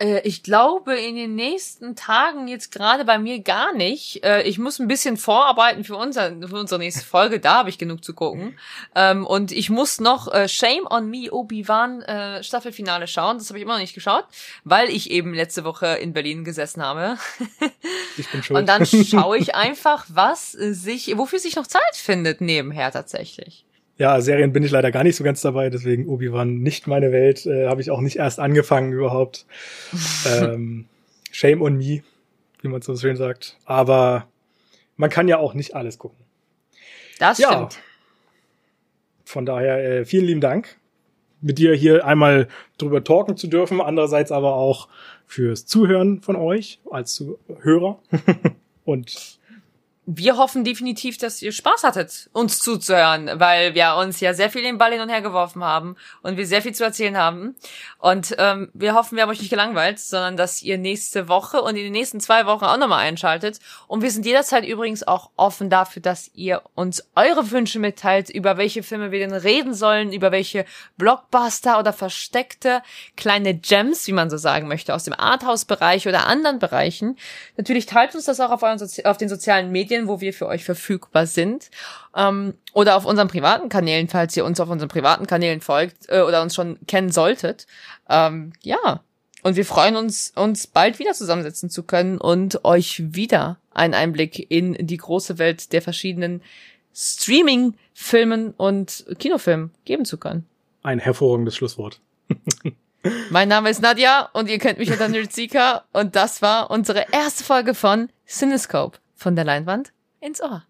Äh, ich glaube in den nächsten Tagen jetzt gerade bei mir gar nicht. Äh, ich muss ein bisschen vorarbeiten für, unser, für unsere nächste Folge. Da habe ich genug zu gucken. Ähm, und ich muss noch äh, Shame on Me Obi-Wan Staffelfinale schauen. Das habe ich immer noch nicht geschaut, weil ich eben letzte Woche in Berlin gesessen habe. <laughs> Ich bin schuld. Und dann schaue ich einfach, was sich, wofür sich noch Zeit findet nebenher tatsächlich. Ja, Serien bin ich leider gar nicht so ganz dabei, deswegen Obi-Wan nicht meine Welt, äh, habe ich auch nicht erst angefangen überhaupt. <laughs> ähm, shame on me, wie man so schön sagt. Aber man kann ja auch nicht alles gucken. Das Ja. stimmt. Von daher äh, vielen lieben Dank, mit dir hier einmal drüber talken zu dürfen, andererseits aber auch fürs Zuhören von euch als Zuhörer. <laughs> Und wir hoffen definitiv, dass ihr Spaß hattet, uns zuzuhören, weil wir uns ja sehr viel den Ball hin und her geworfen haben und wir sehr viel zu erzählen haben. Und ähm, wir hoffen, wir haben euch nicht gelangweilt, sondern dass ihr nächste Woche und in den nächsten zwei Wochen auch nochmal einschaltet. Und wir sind jederzeit übrigens auch offen dafür, dass ihr uns eure Wünsche mitteilt, über welche Filme wir denn reden sollen, über welche Blockbuster oder versteckte kleine Gems, wie man so sagen möchte, aus dem Arthouse-Bereich oder anderen Bereichen. Natürlich teilt uns das auch auf, euren Sozi auf den sozialen Medien, wo wir für euch verfügbar sind. Ähm, oder auf unseren privaten Kanälen, falls ihr uns auf unseren privaten Kanälen folgt äh, oder uns schon kennen solltet. Ähm, ja. Und wir freuen uns, uns bald wieder zusammensetzen zu können und euch wieder einen Einblick in die große Welt der verschiedenen Streaming, Filmen und Kinofilmen geben zu können. ein hervorragendes Schlusswort. <laughs> Mein Name ist Nadja und ihr kennt mich unter Nerdzika und das war unsere erste Folge von Cinescope von der Leinwand ins Ohr.